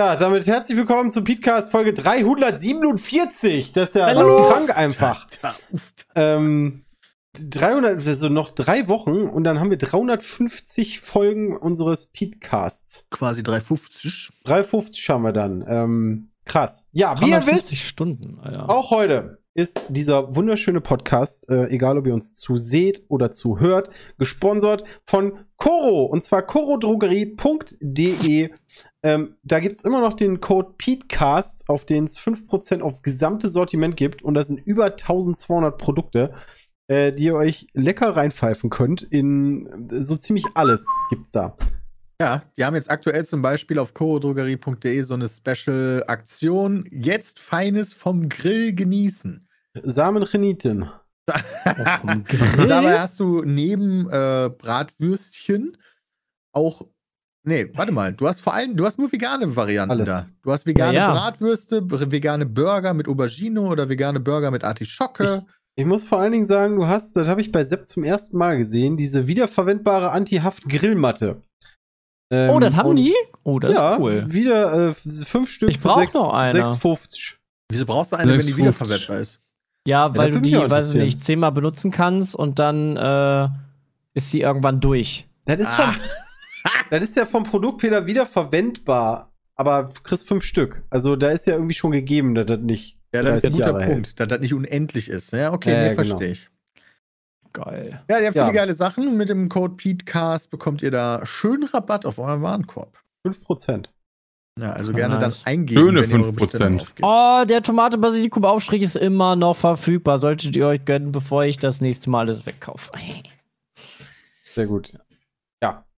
Ja, damit herzlich willkommen zum Podcast Folge 347. Das ist ja Hallo. krank einfach. Ähm, 300, also noch drei Wochen und dann haben wir 350 Folgen unseres Podcasts. Quasi 350. 350 haben wir dann. Ähm, krass. Ja, wie ihr wisst, 350 Stunden, Alter. auch heute ist dieser wunderschöne Podcast, äh, egal ob ihr uns zuseht oder zuhört, gesponsert von Coro und zwar corodrogerie.de. Ähm, da gibt es immer noch den Code PETECAST, auf den es 5% aufs gesamte Sortiment gibt und das sind über 1200 Produkte, äh, die ihr euch lecker reinpfeifen könnt. In äh, so ziemlich alles gibt's da. Ja, die haben jetzt aktuell zum Beispiel auf chorodrogerie.de so eine Special-Aktion. Jetzt Feines vom Grill genießen. Samenreniten. dabei hast du neben äh, Bratwürstchen auch. Nee, warte mal. Du hast vor allem, du hast nur vegane Varianten Alles. da. Du hast vegane Ja, ja. Bratwürste, vegane Burger mit Aubergine oder vegane Burger mit Artischocke. Ich muss vor allen Dingen sagen, du hast, das habe ich bei Sepp zum ersten Mal gesehen, diese wiederverwendbare Anti-Haft-Grillmatte. Ähm, Oh, das haben und- die? Oh, das ja, ist cool. wieder äh, fünf Stück Ich für brauch sechs- noch eine. 6,50. Wieso brauchst du eine, wenn die 6,50. wiederverwendbar ist? Ja, weil du die, weiß ich nicht, zehnmal benutzen kannst und dann äh, ist sie irgendwann durch. Das ist, Ah. Das ist ja vom Produkt Peter wiederverwendbar, aber du kriegst fünf Stück. Also da ist ja irgendwie schon gegeben, dass das nicht. Ja, das ist 30 ein guter Jahre hält. Punkt, dass das nicht unendlich ist. Ja, okay, Ja, nee, ja, genau. verstehe ich. Geil. Ja, die haben Ja. viele geile Sachen. Mit dem Code PETECAST bekommt ihr da schönen Rabatt auf euren Warenkorb. 5%. Ja, also gerne nice. dann eingeben, Schöne wenn ihr eure 5%. Bestellung aufgebt. Oh, der Tomate-Basilikum-Aufstrich ist immer noch verfügbar. Solltet ihr euch gönnen, bevor ich das nächste Mal alles wegkaufe. Sehr gut.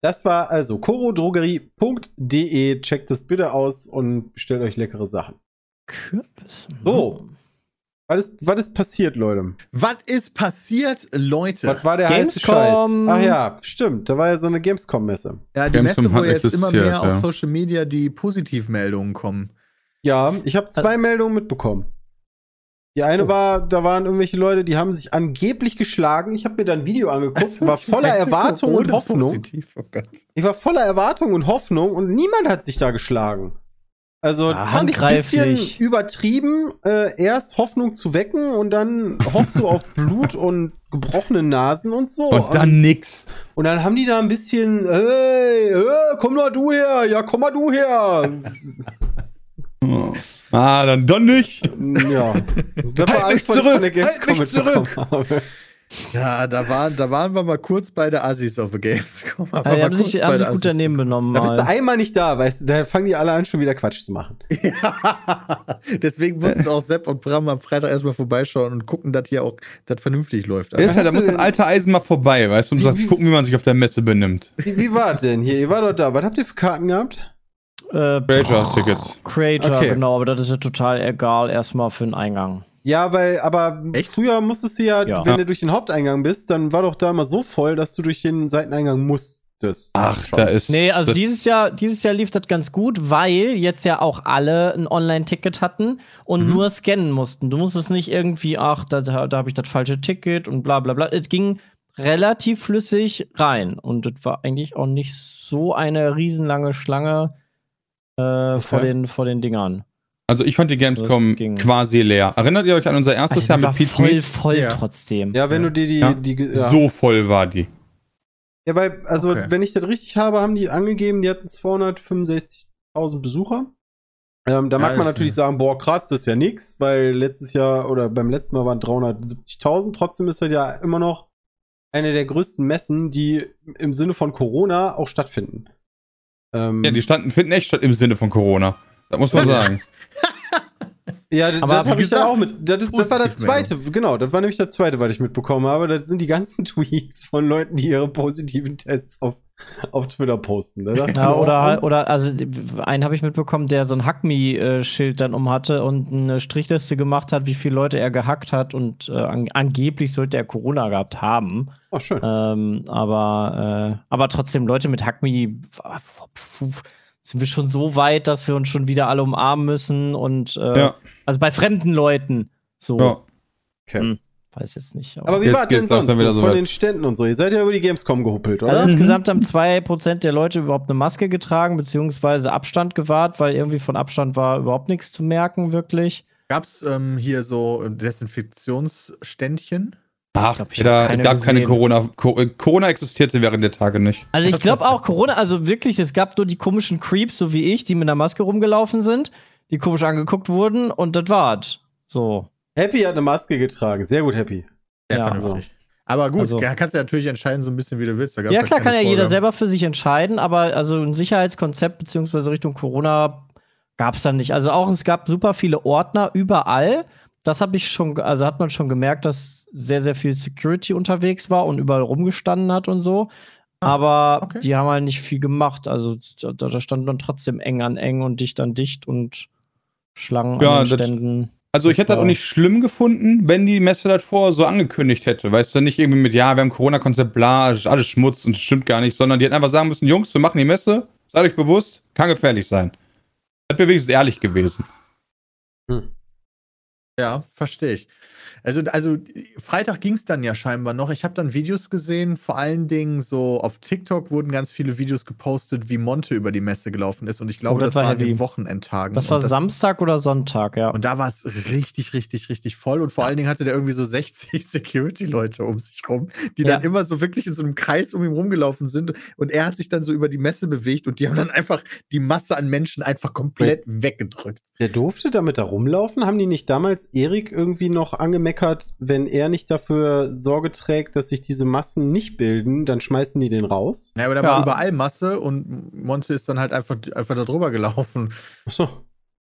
Das war also corodrogerie.de. Checkt das bitte aus und bestellt euch leckere Sachen. Kürbis. So. Was ist, was ist passiert, Leute? Was ist passiert, Leute? Was war der Scheiß? Gamescom. Ach ja, stimmt. Da war ja so eine Gamescom-Messe. Ja, die Gamescom Messe, wo jetzt immer mehr auf ja. Social Media die Positivmeldungen kommen. Ja, ich habe zwei Meldungen mitbekommen. Die eine Oh. war, da waren irgendwelche Leute, die haben sich angeblich geschlagen. Ich habe mir dann ein Video angeguckt, Also, war voller Erwartung und Hoffnung. Positiv, oh Gott. Ich war voller Erwartung und Hoffnung und niemand hat sich da geschlagen. Also Ah, fand ich ein bisschen übertrieben, äh, erst Hoffnung zu wecken und dann hoffst du auf Blut und gebrochene Nasen und so. Und dann nix. Und dann haben die da ein bisschen, hey, hey komm mal du her, ja, komm mal du her. Oh. Ah, dann doch nicht. ja. Das Halt alles, mich was ich zurück, von der halt zurück. habe. Ja, da waren, da waren wir mal kurz bei der Assis auf der Gamescom. Ja, die haben sich, haben sich gut daneben benommen. Da bist du Mal. einmal nicht da, weißt du, da fangen die alle an, schon wieder Quatsch zu machen. Ja. Deswegen mussten auch Sepp und Bram am Freitag erstmal vorbeischauen und gucken, dass hier auch das vernünftig läuft. Der ist halt, da muss du das denn- alte Eisen mal vorbei, weißt du, um Wie- das wie- gucken, wie man sich auf der Messe benimmt. Wie, wie war das denn hier? Ihr wart doch da. Was habt ihr für Karten gehabt? Äh, Creator-Tickets. Creator, Okay. genau, aber das ist ja total egal, erstmal für den Eingang. Ja, weil, aber Echt? früher musstest du ja, Ja. wenn du durch den Haupteingang bist, dann war doch da immer so voll, dass du durch den Seiteneingang musstest. Ach, Schon. da ist. Nee, also das- dieses Jahr, dieses Jahr lief das ganz gut, weil jetzt ja auch alle ein Online-Ticket hatten und Mhm. nur scannen mussten. Du musstest nicht irgendwie, ach, da, da, da habe ich das falsche Ticket und bla bla bla. Es ging relativ flüssig rein und es war eigentlich auch nicht so eine riesenlange Schlange äh, vor, den, vor den Dingern. Also ich fand die Gamescom quasi leer. Erinnert ihr euch an unser erstes Also, Jahr mit war Pete voll, Mead? voll Ja. trotzdem. Ja, wenn Ja. du dir die, Ja. die, ja. So voll war die. ja, weil, also, Okay. wenn ich das richtig habe, haben die angegeben, die hatten 265.000 Besucher. Ähm, da Ja, mag man natürlich sagen, boah, krass, das ist ja nix, weil letztes Jahr oder beim letzten Mal waren 370.000. Trotzdem ist das ja immer noch eine der größten Messen, die im Sinne von Corona auch stattfinden. Ähm, Ja, die standen, finden echt statt im Sinne von Corona. Das muss man sagen. Ja, das, Aber das habe ich dann auch mit. Das, ist, das war das Positivmeldung. zweite, genau, das war nämlich das zweite, was ich mitbekommen habe. Das sind die ganzen Tweets von Leuten, die ihre positiven Tests auf, auf Twitter posten. Ja, oder, oh, halt- oder also einen habe ich mitbekommen, der so ein Hack-Me-Schild dann um hatte und eine Strichliste gemacht hat, wie viele Leute er gehackt hat und äh, an, angeblich sollte er Corona gehabt haben. oh, schön. Ähm, aber, äh, aber trotzdem, Leute mit Hackme, puh, sind wir schon so weit, dass wir uns schon wieder alle umarmen müssen und äh, Ja. also bei fremden Leuten so. Ja. Okay. hm. Weiß jetzt nicht. Aber wie Jetzt war denn sonst so so von weit. den Ständen und so? Ihr seid ja über die Gamescom gehuppelt, oder? also insgesamt haben 2% der Leute überhaupt eine Maske getragen, beziehungsweise Abstand gewahrt, weil irgendwie von Abstand war überhaupt nichts zu merken, wirklich. Gab es ähm, hier so Desinfektionsständchen? Ach, glaub, ich da keine gab keine gesehen. Corona. Co äh, Corona existierte während der Tage nicht. Also ich glaube auch Corona, also wirklich, es gab nur die komischen Creeps, so wie ich, die mit einer Maske rumgelaufen sind, die komisch angeguckt wurden und das war's. So. Happy hat eine Maske getragen. Sehr gut, Happy. Sehr Ja, vernünftig. Aber gut, Also- ja, kannst du natürlich entscheiden, so ein bisschen wie du willst. Ja, halt klar, kann keine ja jeder Vorgaben. selber für sich entscheiden, aber also ein Sicherheitskonzept beziehungsweise Richtung Corona gab es dann nicht. Also auch es gab super viele Ordner überall. Das habe ich schon, also hat man schon gemerkt, dass sehr, sehr viel Security unterwegs war und überall rumgestanden hat und so. Aber okay. die haben halt nicht viel gemacht. Also da, da stand dann trotzdem eng an eng und dicht an dicht und Schlangen Ja, an Ständen. Also ich hätte das auch nicht schlimm gefunden, wenn die Messe das vorher so angekündigt hätte. Weißt du, nicht irgendwie mit, ja, wir haben Corona-Konzept, bla, alles Schmutz und das stimmt gar nicht, sondern die hätten einfach sagen müssen, Jungs, wir machen die Messe, seid euch bewusst, kann gefährlich sein. Das wäre wenigstens ehrlich gewesen. Ja, verstehe ich. Also, also Freitag ging es dann ja scheinbar noch. Ich habe dann Videos gesehen, vor allen Dingen so auf TikTok wurden ganz viele Videos gepostet, wie Monte über die Messe gelaufen ist. Und ich glaube, Oh, das das, war an den Wochenendtagen. Das war und Samstag oder Sonntag, ja. Und da war es richtig, richtig, richtig voll. Und vor allen Dingen hatte der irgendwie so 60 Security-Leute um sich rum, die dann Ja. immer so wirklich in so einem Kreis um ihn rumgelaufen sind. Und er hat sich dann so über die Messe bewegt und die haben dann einfach die Masse an Menschen einfach komplett weggedrückt. Der durfte damit da rumlaufen? Haben die nicht damals Erik irgendwie noch angemeckert, wenn er nicht dafür Sorge trägt, dass sich diese Massen nicht bilden, dann schmeißen die den raus? Ja, aber da Ja. war überall Masse und Monte ist dann halt einfach, einfach da drüber gelaufen Achso.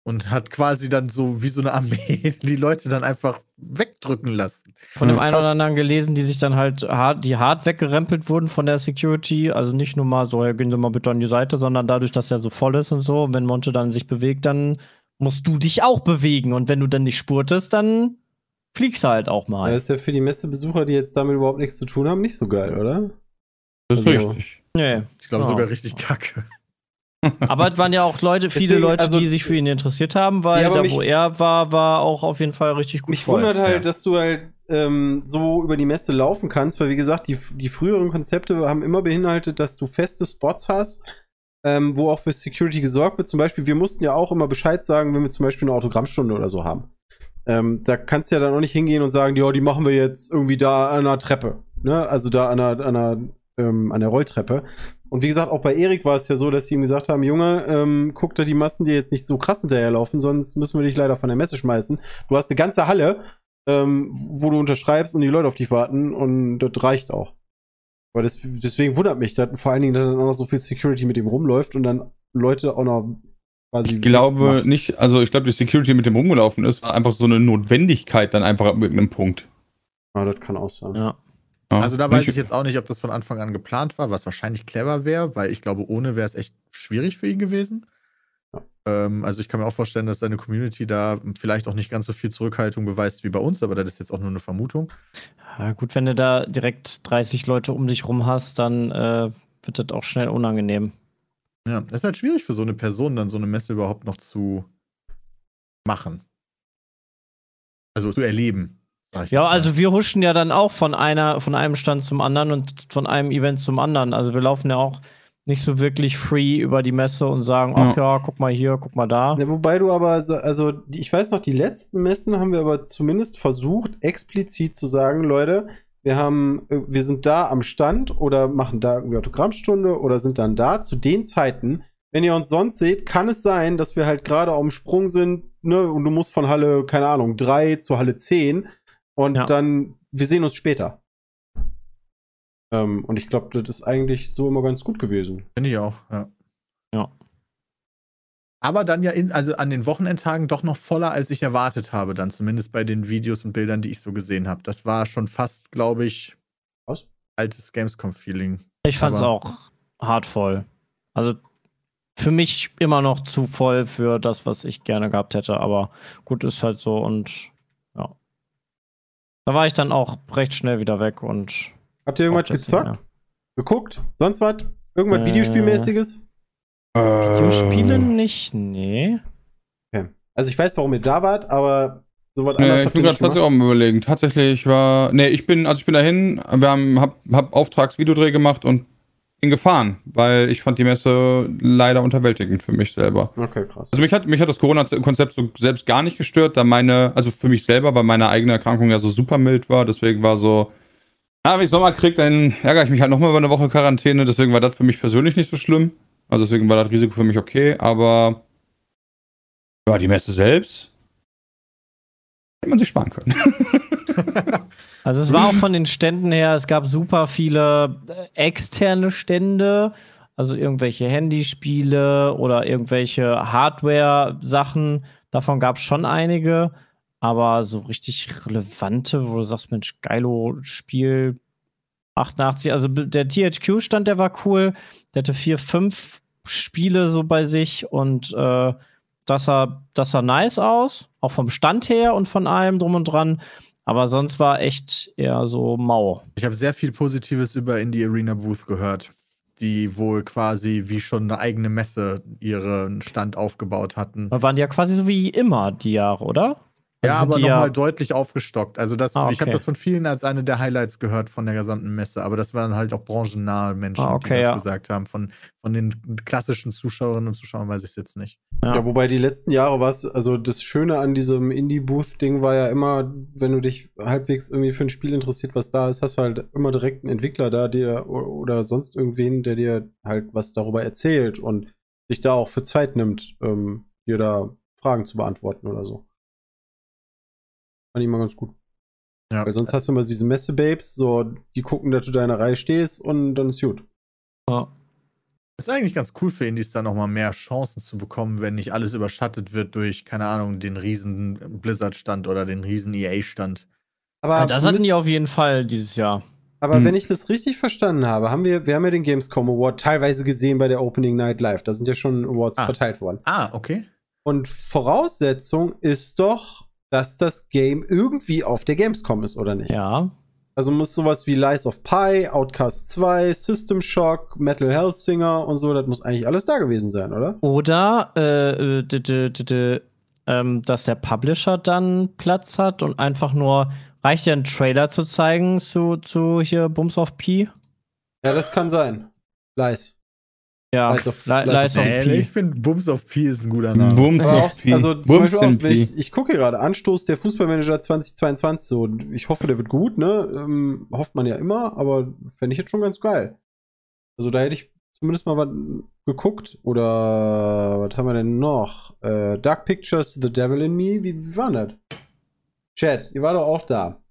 und hat quasi dann so wie so eine Armee die Leute dann einfach wegdrücken lassen. von dem einen oder anderen gelesen, die sich dann halt hart, die hart weggerempelt wurden von der Security. Also nicht nur mal so, ja, gehen Sie mal bitte an die Seite, sondern dadurch, dass er so voll ist und so. Und wenn Monte dann sich bewegt, dann musst du dich auch bewegen. Und wenn du dann nicht spurtest, dann fliegst du halt auch mal. Das ist ja für die Messebesucher, die jetzt damit überhaupt nichts zu tun haben, nicht so geil, oder? Das ist Also- richtig. nee. Ich glaube Ja. sogar richtig kacke. Aber es waren ja auch Leute, viele Deswegen, Leute, also- die sich für ihn interessiert haben, weil Ja, da, mich- wo er war, war auch auf jeden Fall richtig gut Mich voll. wundert halt, ja. dass du halt ähm, so über die Messe laufen kannst, weil wie gesagt, die, die früheren Konzepte haben immer beinhaltet, dass du feste Spots hast, ähm, wo auch für Security gesorgt wird. Zum Beispiel, wir mussten ja auch immer Bescheid sagen, wenn wir zum Beispiel eine Autogrammstunde oder so haben. Ähm, da kannst du ja dann auch nicht hingehen und sagen, ja, die machen wir jetzt irgendwie da an einer Treppe. Ne? Also da an einer, an einer, ähm, an der Rolltreppe. Und wie gesagt, auch bei Erik war es ja so, dass die ihm gesagt haben, Junge, ähm, guck da die Massen, die jetzt nicht so krass hinterherlaufen, sonst müssen wir dich leider von der Messe schmeißen. Du hast eine ganze Halle, ähm, wo du unterschreibst und die Leute auf dich warten und das reicht auch. Aber das, deswegen wundert mich, dass vor allen Dingen, dass dann auch noch so viel Security mit ihm rumläuft und dann Leute auch noch quasi. Ich glaube nicht, also ich glaube, die Security mit dem rumgelaufen ist, war einfach so eine Notwendigkeit dann einfach ab irgendeinem Punkt. Ja, das kann auch sein. Ja. Ja. Also da weiß Nicht- ich jetzt auch nicht, ob das von Anfang an geplant war, was wahrscheinlich clever wäre, weil ich glaube, ohne wäre es echt schwierig für ihn gewesen. Ja. Ähm, also ich kann mir auch vorstellen, dass seine Community da vielleicht auch nicht ganz so viel Zurückhaltung beweist wie bei uns, aber das ist jetzt auch nur eine Vermutung. Ja, gut, wenn du da direkt 30 Leute um dich rum hast, dann äh, wird das auch schnell unangenehm. Ja, es ist halt schwierig für so eine Person, dann so eine Messe überhaupt noch zu machen. Also zu erleben. sag ich Ja, also wir huschen ja dann auch von einer, von einem Stand zum anderen und von einem Event zum anderen. Also wir laufen ja auch nicht so wirklich free über die Messe und sagen, ach ja, guck mal hier, guck mal da. Ja, wobei du aber, also ich weiß noch, die letzten Messen haben wir aber zumindest versucht, explizit zu sagen, Leute, wir haben, äh, wir sind da am Stand oder machen da irgendwie Autogrammstunde oder sind dann da zu den Zeiten. Wenn ihr uns sonst seht, kann es sein, dass wir halt gerade auf dem Sprung sind, ne, und du musst von Halle, keine Ahnung, 3 zu Halle 10 und Ja. dann, wir sehen uns später. Ähm, und ich glaube, das ist eigentlich so immer ganz gut gewesen. Finde ich auch, ja. Ja. Aber dann ja in, also an den Wochenendtagen doch noch voller, als ich erwartet habe, dann zumindest bei den Videos und Bildern, die ich so gesehen habe. Das war schon fast, glaube ich, Was? altes Gamescom-Feeling. Ich fand's Aber- auch hart voll. Also für mich immer noch zu voll für das, was ich gerne gehabt hätte. Aber gut, ist halt so und ja. Da war ich dann auch recht schnell wieder weg und. Habt ihr irgendwas es gezockt? Geguckt? Sonst was? Irgendwas Äh, Videospielmäßiges? Videospiele nicht? Nee. Also ich weiß, warum ihr da wart, aber sowas Nee, anderes ich bin gerade tatsächlich auch am überlegen. Tatsächlich war. Nee, ich bin, also ich bin dahin, wir haben, hab, hab Auftragsvideodreh gemacht und bin gefahren, weil ich fand die Messe leider unterwältigend für mich selber. Okay, krass. Also mich hat, mich hat das Corona-Konzept so selbst gar nicht gestört, da meine, also für mich selber, weil meine eigene Erkrankung ja so super mild war, deswegen war so, ah, wenn ich Sommer krieg, dann ärgere ich mich halt nochmal über eine Woche Quarantäne, deswegen war das für mich persönlich nicht so schlimm. Also deswegen war das Risiko für mich okay, aber ja, die Messe selbst hätte man sich sparen können. Also es war auch von den Ständen her, es gab super viele äh, externe Stände, also irgendwelche Handyspiele oder irgendwelche Hardware-Sachen. Davon gab es schon einige, aber so richtig relevante, wo du sagst, Mensch, geilo Spiel 88, also der THQ-Stand, der war cool, der hatte vier, fünf Spiele so bei sich und äh, das sah, das sah nice aus, auch vom Stand her und von allem drum und dran. Aber sonst war echt eher so mau. Ich habe sehr viel Positives über Indie Arena Booth gehört, die wohl quasi wie schon eine eigene Messe ihren Stand aufgebaut hatten. Da waren die ja quasi so wie immer die Jahre, oder? Ja, Also sind aber nochmal deutlich aufgestockt. Also das, Ah, ich habe okay. das von vielen als eine der Highlights gehört von der gesamten Messe. Aber das waren halt auch branchennahe Menschen, Ah, okay, die das ja. gesagt haben. Von, von den klassischen Zuschauerinnen und Zuschauern weiß ich es jetzt nicht. Ja, wobei die letzten Jahre war es, also das Schöne an diesem Indie-Booth-Ding war ja immer, wenn du dich halbwegs irgendwie für ein Spiel interessiert, was da ist, hast du halt immer direkt einen Entwickler da, der oder sonst irgendwen, der dir halt was darüber erzählt und sich da auch für Zeit nimmt, ähm, dir da Fragen zu beantworten oder so. Fand ich mal ganz gut. Ja. Weil sonst hast du immer diese Messe-Babes, so, die gucken, dass du da in der Reihe stehst und dann ist gut. Ja. Ist eigentlich ganz cool für Indies da nochmal mehr Chancen zu bekommen, wenn nicht alles überschattet wird durch, keine Ahnung, den riesen Blizzard-Stand oder den riesen EA-Stand. Aber Ja, das hatten die auf jeden Fall dieses Jahr. Aber Hm. wenn ich das richtig verstanden habe, haben wir, wir haben ja den Gamescom Award teilweise gesehen bei der Opening Night Live. Da sind ja schon Awards Ah. verteilt worden. Ah, okay. Und Voraussetzung ist doch, dass das Game irgendwie auf der Gamescom ist, oder nicht? Ja. Also muss sowas wie Lies of Pi, Outcast 2, System Shock, Metal Hellsinger und so, das muss eigentlich alles da gewesen sein, oder? Oder äh, äh, d- d- d- d- ähm, dass der Publisher dann Platz hat und einfach nur reicht ja einen Trailer zu zeigen zu, zu hier Bums of P. Ja, das kann sein. Lies. Ja, Lies of- Li- Lies of Lies of Äh, P. ich finde Bums of P ist ein guter Name. Bums Aber auch, Pi. also zum Bums Beispiel auch, ich, ich gucke gerade, Anstoß der Fußballmanager 2022, so, ich hoffe, der wird gut, ne? Ähm, hofft man ja immer, aber fände ich jetzt schon ganz geil. Also da hätte ich zumindest mal was geguckt. Oder was haben wir denn noch? Äh, Dark Pictures, The Devil in Me, wie, wie war das? Chat, ihr war doch auch da.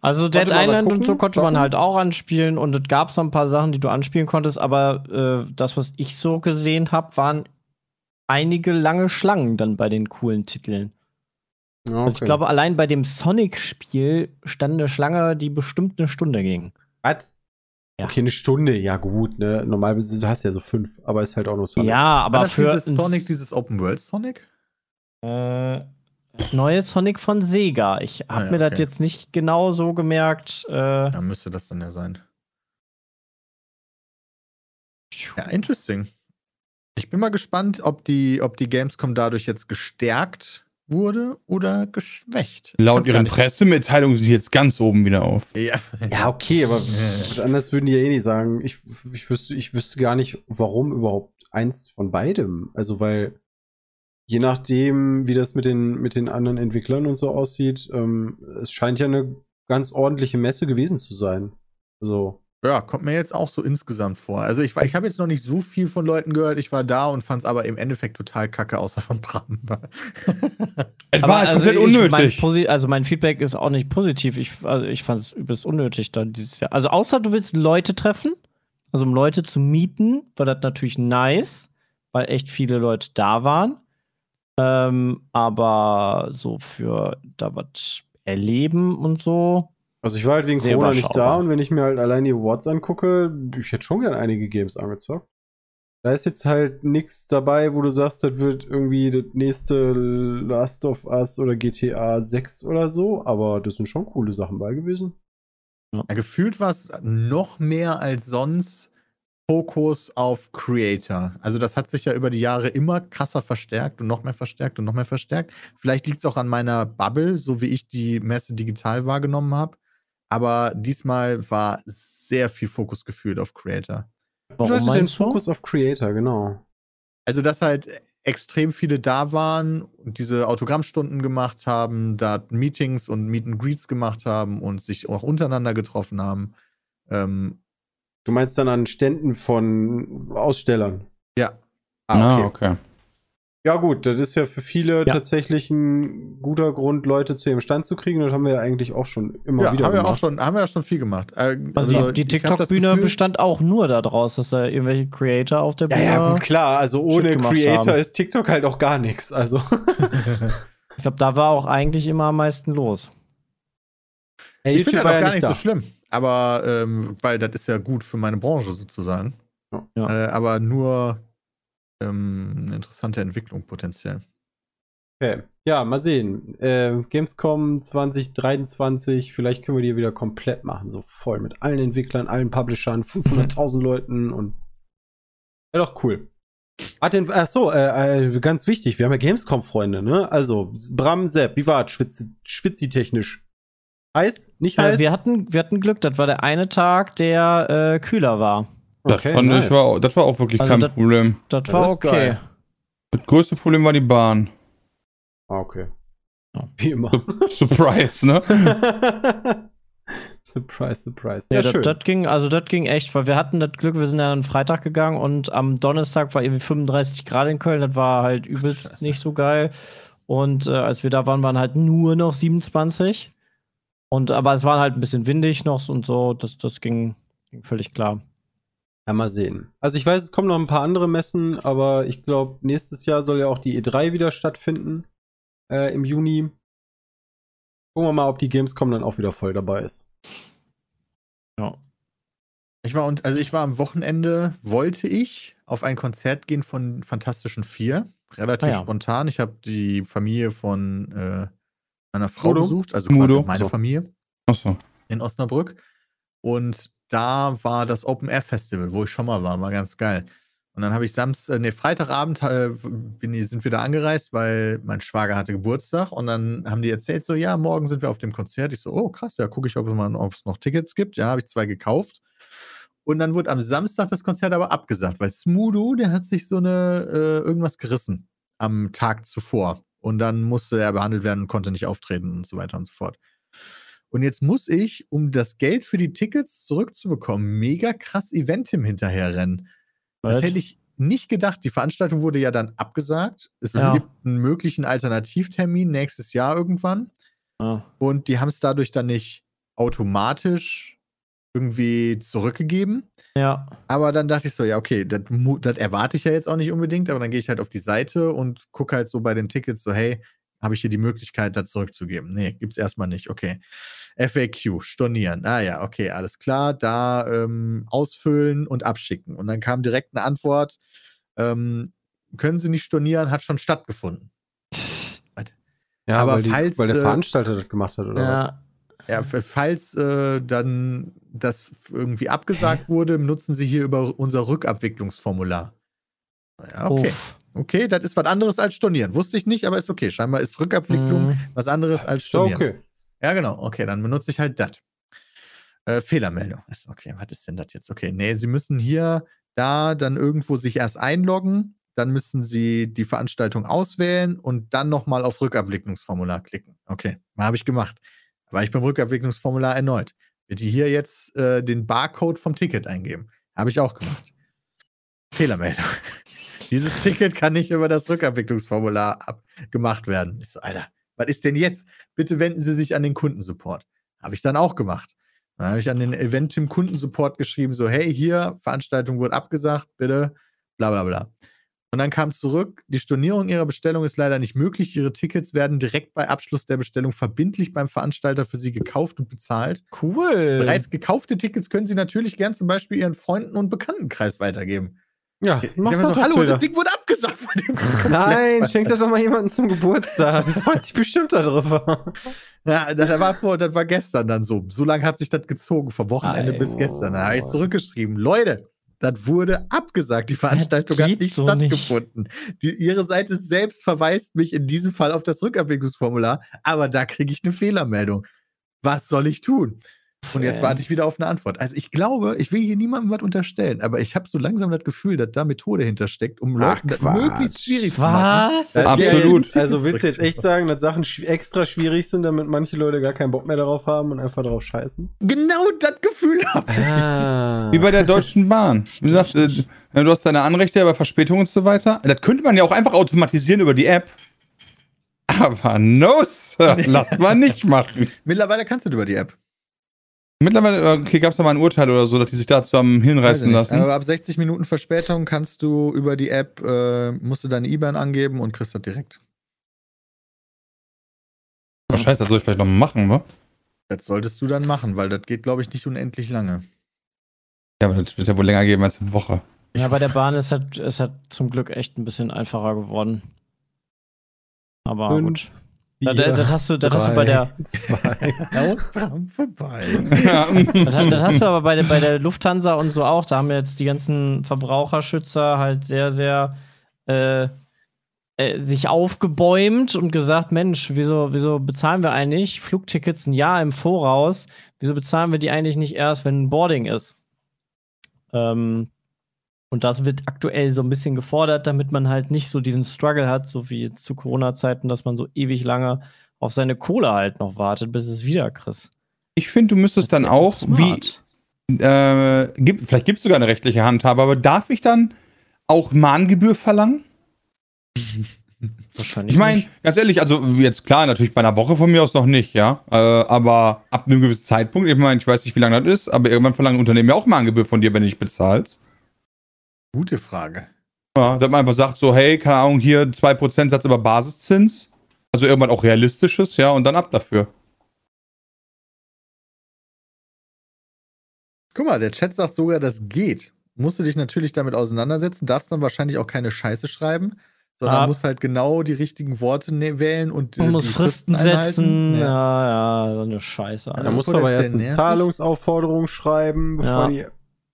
Also Dead Island und so konnte man halt auch anspielen und es gab so ein paar Sachen, die du anspielen konntest, aber äh, das, was ich so gesehen habe, waren einige lange Schlangen dann bei den coolen Titeln. Ja, Also ich glaube, allein bei dem Sonic-Spiel stand eine Schlange, die bestimmt eine Stunde ging. Was? Ja. Okay, eine Stunde, ja gut, ne? Normalerweise, du hast ja so fünf, aber ist halt auch nur Sonic. Ja, aber das für dieses Sonic, dieses Open World Sonic? äh, neue Sonic von Sega. Ich habe Ah, ja, mir das jetzt nicht genau so gemerkt. Äh, Ja, müsste das dann ja sein. Ja, interesting. Ich bin mal gespannt, ob die, ob die Gamescom dadurch jetzt gestärkt wurde oder geschwächt. Laut ihren Pressemitteilungen sind die jetzt ganz oben wieder auf. Ja, Ja, okay, aber Ja, anderes würden die ja eh nicht sagen. Ich, ich, wüsste, ich wüsste gar nicht, warum überhaupt eins von beidem. Also, weil je nachdem, wie das mit den, mit den anderen Entwicklern und so aussieht, ähm, es scheint ja eine ganz ordentliche Messe gewesen zu sein. Also, Ja, kommt mir jetzt auch so insgesamt vor. Also ich, war- ich habe jetzt noch nicht so viel von Leuten gehört. Ich war da und fand es aber im Endeffekt total kacke, außer von Bram. Es war halt also komplett ich- Mein, unnötig. Also mein Feedback ist auch nicht positiv. Ich, also ich fand es übelst unnötig dann dieses Jahr. Also außer du willst Leute treffen, also um Leute zu mieten, war das natürlich nice. weil echt viele Leute da waren. Ähm, aber so für da was erleben und so. Also ich war halt wegen Corona nicht da und wenn ich mir halt allein die Awards angucke, ich hätte schon gern einige Games angezockt. Da ist jetzt halt nichts dabei, wo du sagst, das wird irgendwie das nächste Last of Us oder GTA 6 oder so, aber das sind schon coole Sachen bei gewesen. Ja, gefühlt war es noch mehr als sonst Fokus auf Creator. Also das hat sich ja über die Jahre immer krasser verstärkt und noch mehr verstärkt und noch mehr verstärkt. Vielleicht liegt es auch an meiner Bubble, so wie ich die Messe digital wahrgenommen habe. Aber diesmal war sehr viel Fokus gefühlt auf Creator. Warum meinst du? Fokus auf Creator, genau. Also, dass halt extrem viele da waren und diese Autogrammstunden gemacht haben, da Meetings und Meet and Greets gemacht haben und sich auch untereinander getroffen haben. Ähm, Du meinst dann an Ständen von Ausstellern? ja, Ah, okay. okay. Ja, gut, das ist ja für viele Ja. tatsächlich ein guter Grund, Leute zu ihrem Stand zu kriegen. Das haben wir ja eigentlich auch schon immer ja wieder haben wir auch gemacht. schon, haben wir ja schon viel gemacht. Äh, Also die, die hab das TikTok-Bühne bestand auch nur daraus, dass da irgendwelche Creator auf der Ja, Bühne. ja, gut, klar. Also ohne Creator haben. ist TikTok halt auch gar nichts. Also. Ich glaube, da war auch eigentlich immer am meisten los. Hey, Ich finde das auch ja gar nicht nicht so da. schlimm. Aber, ähm, weil das ist ja gut für meine Branche sozusagen. Ja. Äh, aber nur ähm, eine interessante Entwicklung potenziell. Okay. Ja, mal sehen. Äh, Gamescom 2023, vielleicht können wir die wieder komplett machen, so voll mit allen Entwicklern, allen Publishern, 500.000 Leuten und wäre doch cool. Hat den, ach so, äh, äh, ganz wichtig, wir haben ja Gamescom-Freunde, ne? Also, Bram Sepp, wie war Schwitzi, Schwitzi-technisch? Heiß? Nicht heiß? Äh, wir, hatten, wir hatten Glück, das war der eine Tag, der äh, kühler war. Das, Okay, fand nice. ich war, auch- das war auch wirklich Also kein das- Problem. Das Das war ist okay. geil. Das größte Problem war die Bahn. Ah, okay. Ja. Wie immer. Surprise, ne? surprise, surprise. Ja, Ja, das, schön. das ging, also das ging echt, weil wir hatten das Glück, wir sind ja dann Freitag gegangen und am Donnerstag war irgendwie 35 Grad in Köln, das war halt übelst Scheiße. nicht so geil. Und äh, als wir da waren, waren halt nur noch 27. Und aber es war halt ein bisschen windig noch und so, das, das ging, ging völlig klar. Ja, mal sehen. Also ich weiß, es kommen noch ein paar andere Messen, aber ich glaube, nächstes Jahr soll ja auch die E3 wieder stattfinden. Äh, Im Juni. Gucken wir mal, ob die Gamescom dann auch wieder voll dabei ist. Ja. Ich war und also ich war am Wochenende, wollte ich auf ein Konzert gehen von Fantastischen Vier. Relativ Ah ja. spontan. Ich habe die Familie von äh, meiner Frau Mudo? besucht, also Mudo. quasi meine So. Familie Achso. in Osnabrück. Und da war das Open Air Festival, wo ich schon mal war, war ganz geil. Und dann habe ich Samstag, nee, Freitagabend äh, bin, ich- sind wir da angereist, weil mein Schwager hatte Geburtstag. Und dann haben die erzählt, so, ja, morgen sind wir auf dem Konzert. Ich so, oh, krass, ja, gucke ich, ob es mal- ob es noch Tickets gibt. Ja, habe ich zwei gekauft. Und dann wurde am Samstag das Konzert aber abgesagt, weil Smudo, der hat sich so eine, äh, irgendwas gerissen am Tag zuvor. Und dann musste er behandelt werden und konnte nicht auftreten und so weiter und so fort. Und jetzt muss ich, um das Geld für die Tickets zurückzubekommen, mega krass Eventim hinterherrennen. Das Was? hätte ich nicht gedacht. Die Veranstaltung wurde ja dann abgesagt. Es Ja. gibt einen möglichen Alternativtermin nächstes Jahr irgendwann. Ah. Und die haben es dadurch dann nicht automatisch irgendwie zurückgegeben. Ja. Aber dann dachte ich so, ja, okay, das, das erwarte ich ja jetzt auch nicht unbedingt, aber dann gehe ich halt auf die Seite und gucke halt so bei den Tickets so, hey, habe ich hier die Möglichkeit, das zurückzugeben? Nee, gibt's erstmal nicht. Okay. FAQ, stornieren. Ah ja, okay, alles klar. Da ähm, ausfüllen und abschicken. Und dann kam direkt eine Antwort, ähm, können Sie nicht stornieren, hat schon stattgefunden. Ja, Aber weil, die, falls, weil der äh, Veranstalter das gemacht hat, oder? Ja. Ja, falls äh, dann das irgendwie abgesagt wurde, nutzen Sie hier über unser Rückabwicklungsformular. Ja, okay. Uff. Okay, das ist was anderes als stornieren. Wusste ich nicht, aber ist okay. Scheinbar ist Rückabwicklung Mhm. was anderes als stornieren. okay. Ja, genau. Okay, dann benutze ich halt das. Äh, Fehlermeldung. Ist okay, was ist denn das jetzt? Okay, nee, Sie müssen hier, da, dann irgendwo sich erst einloggen. Dann müssen Sie die Veranstaltung auswählen und dann nochmal auf Rückabwicklungsformular klicken. Okay, habe ich gemacht. War ich beim Rückabwicklungsformular erneut. Bitte hier jetzt äh, den Barcode vom Ticket eingeben. Habe ich auch gemacht. Fehlermeldung. Dieses Ticket kann nicht über das Rückabwicklungsformular ab gemacht werden. Ich so, Alter, was ist denn jetzt? Bitte wenden Sie sich an den Kundensupport. Habe ich dann auch gemacht. Dann habe ich an den Eventim Kundensupport geschrieben, so, hey, hier, Veranstaltung wurde abgesagt, bitte, bla bla bla. Und dann kam zurück, die Stornierung ihrer Bestellung ist leider nicht möglich. Ihre Tickets werden direkt bei Abschluss der Bestellung verbindlich beim Veranstalter für sie gekauft und bezahlt. Cool. Bereits gekaufte Tickets können sie natürlich gern zum Beispiel ihren Freunden und Bekanntenkreis weitergeben. Ja, Ich mach das so, hallo, Bilder. das Ding wurde abgesagt von dem Nein, schenk das doch mal jemandem zum Geburtstag. Der freut sich bestimmt darüber. Ja, das war, vor, das war gestern dann so. So lange hat sich das gezogen, vom Wochenende Ei, bis gestern. Dann habe ich zurückgeschrieben, Leute, das wurde abgesagt. Die Veranstaltung hat nicht so stattgefunden. Die, ihre Seite selbst verweist mich in diesem Fall auf das Rückabwicklungsformular, aber da kriege ich eine Fehlermeldung. Was soll ich tun? Und jetzt warte ich wieder auf eine Antwort. Also ich glaube, ich will hier niemandem was unterstellen, aber ich habe so langsam das Gefühl, dass da Methode hintersteckt, um Ach, Leuten das möglichst schwierig zu machen. Was? Äh, Absolut. ja, Also willst du jetzt echt sagen, dass Sachen extra schwierig sind, damit manche Leute gar keinen Bock mehr darauf haben und einfach drauf scheißen? Genau das Gefühl habe ich. Ah. Wie bei der Deutschen Bahn. Wie gesagt, äh, du hast deine Anrechte bei Verspätung und so weiter. Das könnte man ja auch einfach automatisieren über die App. Aber no, Sir, lass mal nicht machen. Mittlerweile kannst du das über die App. Mittlerweile, okay, gab es da mal ein Urteil oder so, dass die sich dazu haben Weiß ich hinreißen lassen. Aber ab 60 Minuten Verspätung kannst du über die App, äh, musst du deine IBAN angeben und kriegst das direkt. Oh, scheiße, das soll ich vielleicht noch machen, wa? Das solltest du dann machen, weil das geht, glaube ich, nicht unendlich lange. Ja, aber das wird ja wohl länger geben als eine Woche. Ja, bei der Bahn ist halt, ist halt zum Glück echt ein bisschen einfacher geworden. Aber gut. Da, da, das hast du, das hast du bei der, Zwei. Vorbei. das, das hast du aber bei der, bei der Lufthansa und so auch. Da haben jetzt die ganzen Verbraucherschützer halt sehr, sehr äh, äh, sich aufgebäumt und gesagt, Mensch, wieso, wieso bezahlen wir eigentlich Flugtickets ein Jahr im Voraus? Wieso bezahlen wir die eigentlich nicht erst, wenn ein Boarding ist? Ähm, und das wird aktuell so ein bisschen gefordert, damit man halt nicht so diesen Struggle hat, so wie jetzt zu Corona-Zeiten, dass man so ewig lange auf seine Kohle halt noch wartet, bis es wieder kriegst. Ich finde, du müsstest dann auch, Smart. wie, äh, gibt, vielleicht gibt es sogar eine rechtliche Handhabe, aber darf ich dann auch Mahngebühr verlangen? Wahrscheinlich. Ich meine, ganz ehrlich, also jetzt klar, natürlich bei einer Woche von mir aus noch nicht, ja. Äh, aber ab einem gewissen Zeitpunkt, ich meine, ich weiß nicht, wie lange das ist, aber irgendwann verlangen Unternehmen ja auch Mahngebühr von dir, wenn du nicht bezahlst. Gute Frage. Ja, dass man einfach sagt, so, hey, keine Ahnung, hier 2% Satz über Basiszins. Also irgendwann auch realistisches, ja, und dann ab dafür. Guck mal, der Chat sagt sogar, das geht. Musst du dich natürlich damit auseinandersetzen, darfst dann wahrscheinlich auch keine Scheiße schreiben, sondern Ah. musst halt genau die richtigen Worte ne wählen und äh, Man muss Fristen einhalten. setzen. Ja. Ja, ja, so eine Scheiße. Ja, Da musst du aber erst eine nervig. Zahlungsaufforderung schreiben, bevor, Ja. die,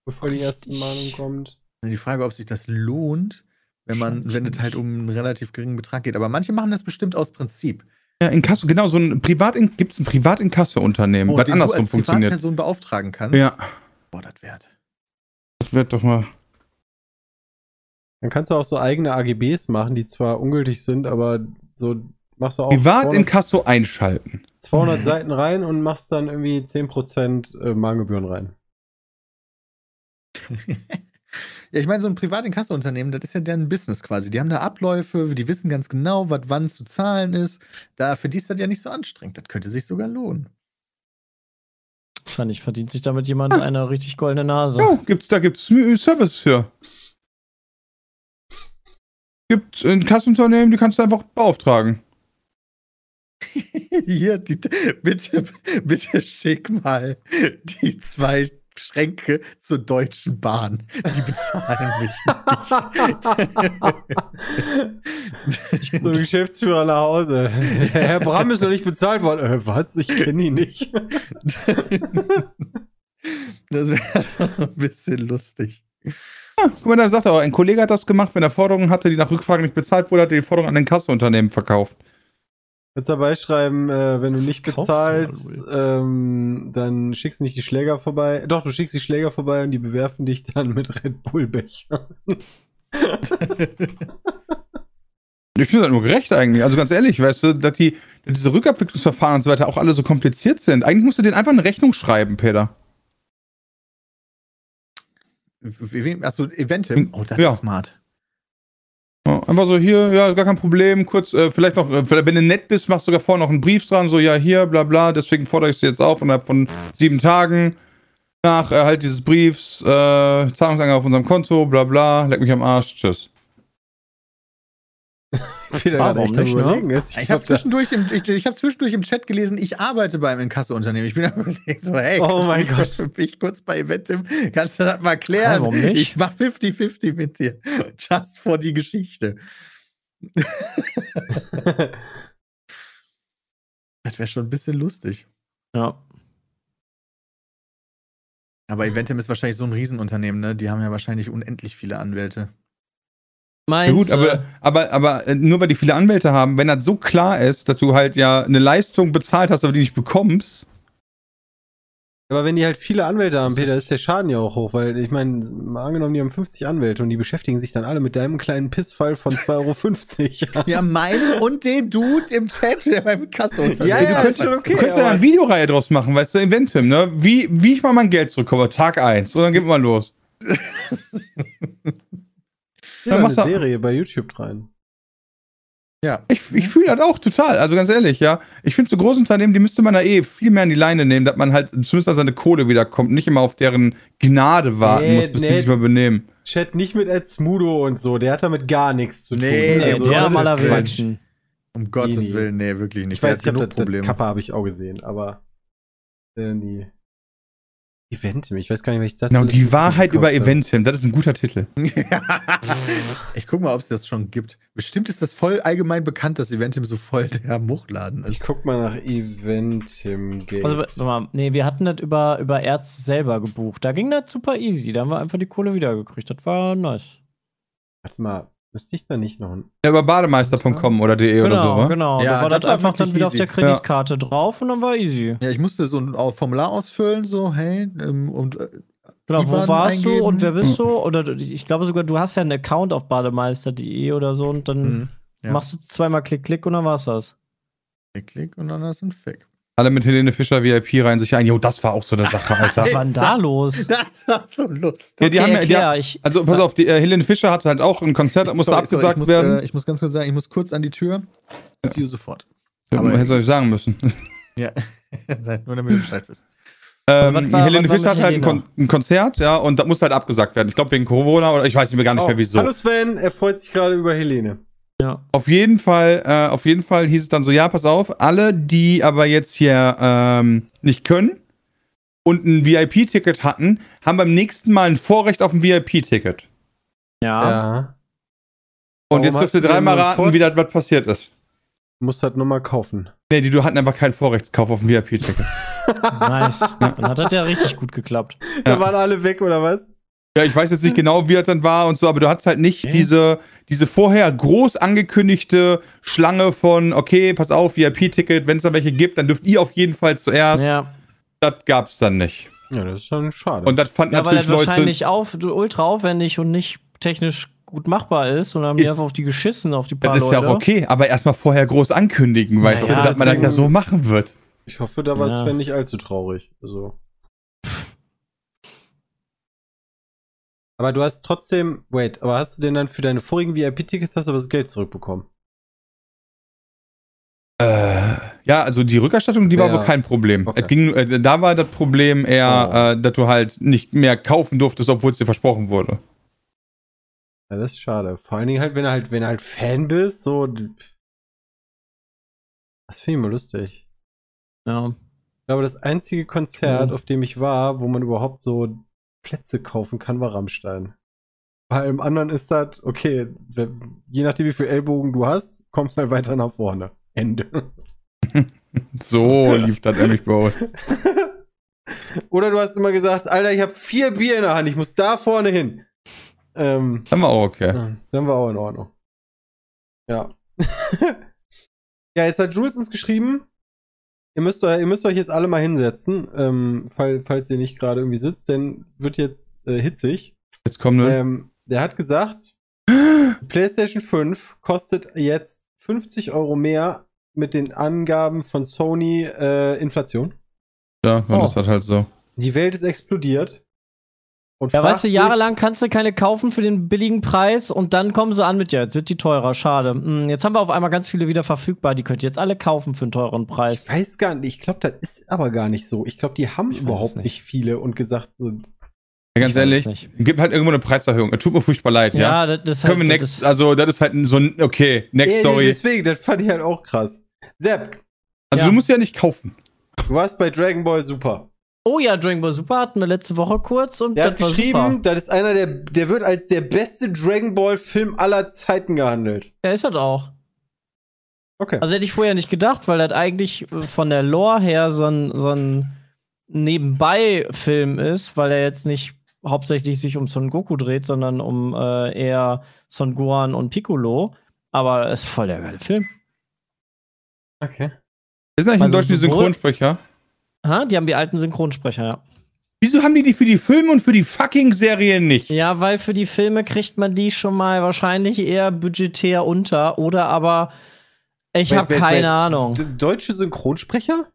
bevor die erste Mahnung kommt. Die Frage, ob sich das lohnt, wenn man, Wahrscheinlich wenn es halt um einen relativ geringen Betrag geht. Aber manche machen das bestimmt aus Prinzip. Ja, Inkasso, genau, so ein Privat gibt es ein Privatinkasso-Unternehmen, Oh, was andersrum du als funktioniert. Privatperson beauftragen kannst. Ja, Boah, das wert. das wird doch mal. Dann kannst du auch so eigene AGBs machen, die zwar ungültig sind, aber so machst du auch 200, Privatinkasso einschalten. 200 Seiten rein und machst dann irgendwie 10% äh, Mahngebühren rein. Ja, ich meine, so ein Privatinkasso-Unternehmen, das ist ja deren Business quasi. Die haben da Abläufe, die wissen ganz genau, was wann zu zahlen ist. Da, für die ist das ja nicht so anstrengend. Das könnte sich sogar lohnen. Wahrscheinlich verdient sich damit jemand eine richtig goldene Nase. Ja, gibt's, da gibt's Mü- Service für. Gibt ein Kassenunternehmen, die kannst du einfach beauftragen. Hier, die, bitte, bitte schick mal die zwei Schränke zur Deutschen Bahn. Die bezahlen mich nicht. so ein Geschäftsführer nach Hause. Herr Bram ist noch nicht bezahlt worden. Äh, was? Ich kenne ihn nicht. Das wäre ein bisschen lustig. Guck mal, da sagt er auch, ein Kollege hat das gemacht, wenn er Forderungen hatte, die nach Rückfrage nicht bezahlt wurde, hat er die Forderung an den Kassenunternehmen verkauft. Jetzt dabei schreiben, äh, wenn du nicht bezahlst, ähm, dann schickst du nicht die Schläger vorbei. Doch, du schickst die Schläger vorbei und die bewerfen dich dann mit Red Bull Becher. Ich finde das nur gerecht eigentlich. Also ganz ehrlich, weißt du, dass die dass diese Rückabwicklungsverfahren und so weiter auch alle so kompliziert sind. Eigentlich musst du denen einfach eine Rechnung schreiben, Peter. Achso, Eventim. Oh, das Ja. ist smart. Einfach so hier, ja, gar kein Problem, kurz, äh, vielleicht noch, äh, wenn du nett bist, machst du sogar vorher noch einen Brief dran, so, ja, hier, bla bla, deswegen fordere ich sie jetzt auf innerhalb von sieben Tagen nach Erhalt dieses Briefs, äh, Zahlungsangabe auf unserem Konto, bla bla, leck mich am Arsch, tschüss. Peter Warum echt nicht, ne? überlegen ist. Ich habe glaub, da- zwischendurch, im- ich, ich hab zwischendurch im Chat gelesen, ich arbeite beim Inkasso-Unternehmen. Ich bin am überlegen, so, hey, Oh mein Gott. für mich kurz bei Eventim, kannst du das mal klären? warum nicht? Ich mach 50-50 mit dir. Just for die Geschichte. Das wäre schon ein bisschen lustig. Ja. Aber Eventim ist wahrscheinlich so ein Riesenunternehmen, ne? Die haben ja wahrscheinlich unendlich viele Anwälte. Ja Meinst gut, du? aber, aber, aber äh, nur weil die viele Anwälte haben, wenn das so klar ist, dass du halt ja eine Leistung bezahlt hast, aber die nicht bekommst, Aber wenn die halt viele Anwälte haben, Peter, ist der Schaden ja auch hoch, weil ich meine, mal angenommen, die haben 50 Anwälte und die beschäftigen sich dann alle mit deinem kleinen Pissfall von 2,50 Euro. Ja, meinen und den Dude im Chat, der beim Inkasso-Unternehmen Ja, ja, du ist schon okay. du könntest ja eine Videoreihe draus machen, weißt du, Eventim, ne? Wie, wie ich mal mein Geld zurückkomme, Tag 1. Und dann geht mal los. ja, Dann eine machst du- Serie bei YouTube rein. Ja. Ich, ich fühle das auch total, also ganz ehrlich, ja. Ich finde, so große Unternehmen, die müsste man da eh viel mehr an die Leine nehmen, dass man halt zumindest an seine Kohle wiederkommt, nicht immer auf deren Gnade warten Nee, muss, bis nee. die sich mal benehmen. Chat nicht mit Ed Smudo und so, der hat damit gar nichts zu tun. Nee, Nee, Also, der das am ist allerwenigsten. Um Gottes nee. Willen, nee, wirklich nicht. Ich weiß, Der ich genug das, das Probleme. Kappa habe ich auch gesehen, aber äh, die Eventim, ich weiß gar nicht, was ich dazu Genau, die Wahrheit über. Eventim, das ist ein guter Titel. ich guck mal, ob es das schon gibt. Bestimmt ist das voll allgemein bekannt, dass Eventim so voll der Muchladen Ich ist. guck mal nach Eventim Gate. Also, warte mal, nee, wir hatten das über, über Erz selber gebucht. Da ging das super easy. Da haben wir einfach die Kohle wiedergekriegt. Das war nice. Warte mal, müsste ich da nicht noch ein. Ja, über bademeister.com oder de oder so, Genau, wa? genau. Ja, da war das das war einfach dann wieder auf easy. der Kreditkarte drauf und dann war easy. Ja, ich musste so ein Formular ausfüllen, so, hey, ähm, und äh, Genau, wo warst du eingeben. und wer bist du? Oder du- ich glaube sogar, du hast ja einen Account auf bademeister.de oder so und dann hm, ja. machst du zweimal Klick, Klick und dann war's das. klick, klick und dann hast du ein Fick. Alle mit Helene Fischer VIP rein sich ein. Jo, das war auch so eine Sache, Alter. Was war denn da los? Das war so lustig. Ja, die Okay, haben ja, die, erklär, ich, also pass auf, die, äh, Helene Fischer hatte halt auch ein Konzert, das musste Sorry, sorry, abgesagt ich muss, werden. Äh, ich muss ganz kurz sagen, ich muss kurz an die Tür. See you sofort. Ja, aber- hätte ich sagen müssen. Ja, nur damit du Bescheid wisst. Ähm, was war- Helene Fischer hat halt ein? Kon ein Konzert, ja, und das musste halt abgesagt werden. Ich glaube wegen Corona oder ich weiß nicht mehr gar nicht Oh, mehr wieso. Hallo Sven, er freut sich gerade über Helene. Ja. Auf jeden Fall, äh, auf jeden Fall hieß es dann so, ja, pass auf, alle, die aber jetzt hier ähm, nicht können und ein VIP-Ticket hatten, haben beim nächsten Mal ein Vorrecht auf ein VIP-Ticket. Ja. Ja. Und Warum jetzt dürft ihr du dreimal nur raten, Vor- wie das was passiert ist. Muss das nochmal kaufen. Nee, die du hatten einfach keinen Vorrechtskauf auf ein VIP-Ticket. Nice. Dann hat das ja richtig gut geklappt. Da waren alle weg, oder was? Ja, ich weiß jetzt nicht genau, wie das dann war und so, aber du hattest halt nicht Okay. diese, diese vorher groß angekündigte Schlange von, okay, pass auf, VIP-Ticket, wenn es da welche gibt, dann dürft ihr auf jeden Fall zuerst. Ja. Das gab's dann nicht. Ja, das ist schon schade. Und das fanden Ja, weil natürlich das Leute. wahrscheinlich auf, ultra aufwendig und nicht technisch gut machbar ist und dann haben die einfach auf die geschissen, auf die paar Das ist Leute. ja auch okay, aber erstmal vorher groß ankündigen, du, Naja, dass man das ja so machen wird. ich hoffe, da war Ja. Sven nicht allzu traurig. Also. Aber du hast trotzdem, wait, aber hast du denn dann für deine vorigen VIP-Tickets hast du aber das Geld zurückbekommen? Äh, ja, also die Rückerstattung, die war Ja. wohl kein Problem. Okay. Es ging, äh, da war das Problem eher, Oh. äh, dass du halt nicht mehr kaufen durftest, obwohl es dir versprochen wurde. Ja, das ist schade. Vor allen Dingen halt, wenn du halt, wenn du halt Fan bist, so. Das finde ich mal lustig. Ja. Ich glaube, das einzige Konzert, Oh. auf dem ich war, wo man überhaupt so Plätze kaufen kann, war Rammstein. Bei allem anderen ist das, okay, je nachdem, wie viel Ellbogen du hast, kommst du halt weiter nach vorne. Ende. So lief das nämlich bei uns. Oder du hast immer gesagt, Alter, ich habe vier Bier in der Hand, ich muss da vorne hin. Ähm, Dann war auch okay. dann war auch in Ordnung. Ja. ja, jetzt hat Jules uns geschrieben, ihr müsst, euch, ihr müsst euch jetzt alle mal hinsetzen, ähm, fall, falls ihr nicht gerade irgendwie sitzt, denn wird jetzt äh, hitzig. Jetzt kommen ne? Ähm, der hat gesagt, PlayStation 5 kostet jetzt 50 Euro mehr mit den Angaben von Sony äh, Inflation. Ja, dann Oh. ist das halt so. Die Welt ist explodiert. Und Ja, weißt du, sich- jahrelang kannst du keine kaufen für den billigen Preis und dann kommen sie an mit, ja, jetzt wird die teurer, schade. Hm, jetzt haben wir auf einmal ganz viele wieder verfügbar, die könnt ihr jetzt alle kaufen für einen teuren Preis. Ich weiß gar nicht, ich glaube, das ist aber gar nicht so. Ich glaube, die haben Ich überhaupt nicht. nicht viele und gesagt, so, Ja, ganz ehrlich, gibt halt irgendwo eine Preiserhöhung. Tut mir furchtbar leid, ja. Ja, das, das ist Können wir halt, next, das, also das ist halt so ein, okay, next Ja, story. Deswegen, das fand ich halt auch krass. Sepp, Also Ja. du musst ja nicht kaufen. du warst bei Dragon Ball Super. Oh ja, Dragon Ball Super hatten wir letzte Woche kurz und Der das hat war geschrieben, super. das ist einer der, der wird als der beste Dragon Ball Film aller Zeiten gehandelt. Ja, ist das auch. Okay. Also hätte ich vorher nicht gedacht, weil das eigentlich äh, von der Lore her so ein, so ein Nebenbei-Film ist, weil er jetzt nicht hauptsächlich sich um Son Goku dreht, sondern um äh, eher Son Gohan und Piccolo. Aber es ist voll der geile Film. okay. Ist eigentlich im Also Deutschen die sowohl- Synchronsprecher? Ha? Die haben die alten Synchronsprecher, ja. Wieso haben die die für die Filme und für die fucking Serien nicht? Ja, weil für die Filme kriegt man die schon mal wahrscheinlich eher budgetär unter oder aber ich habe keine. Ahnung. Deutsche Synchronsprecher?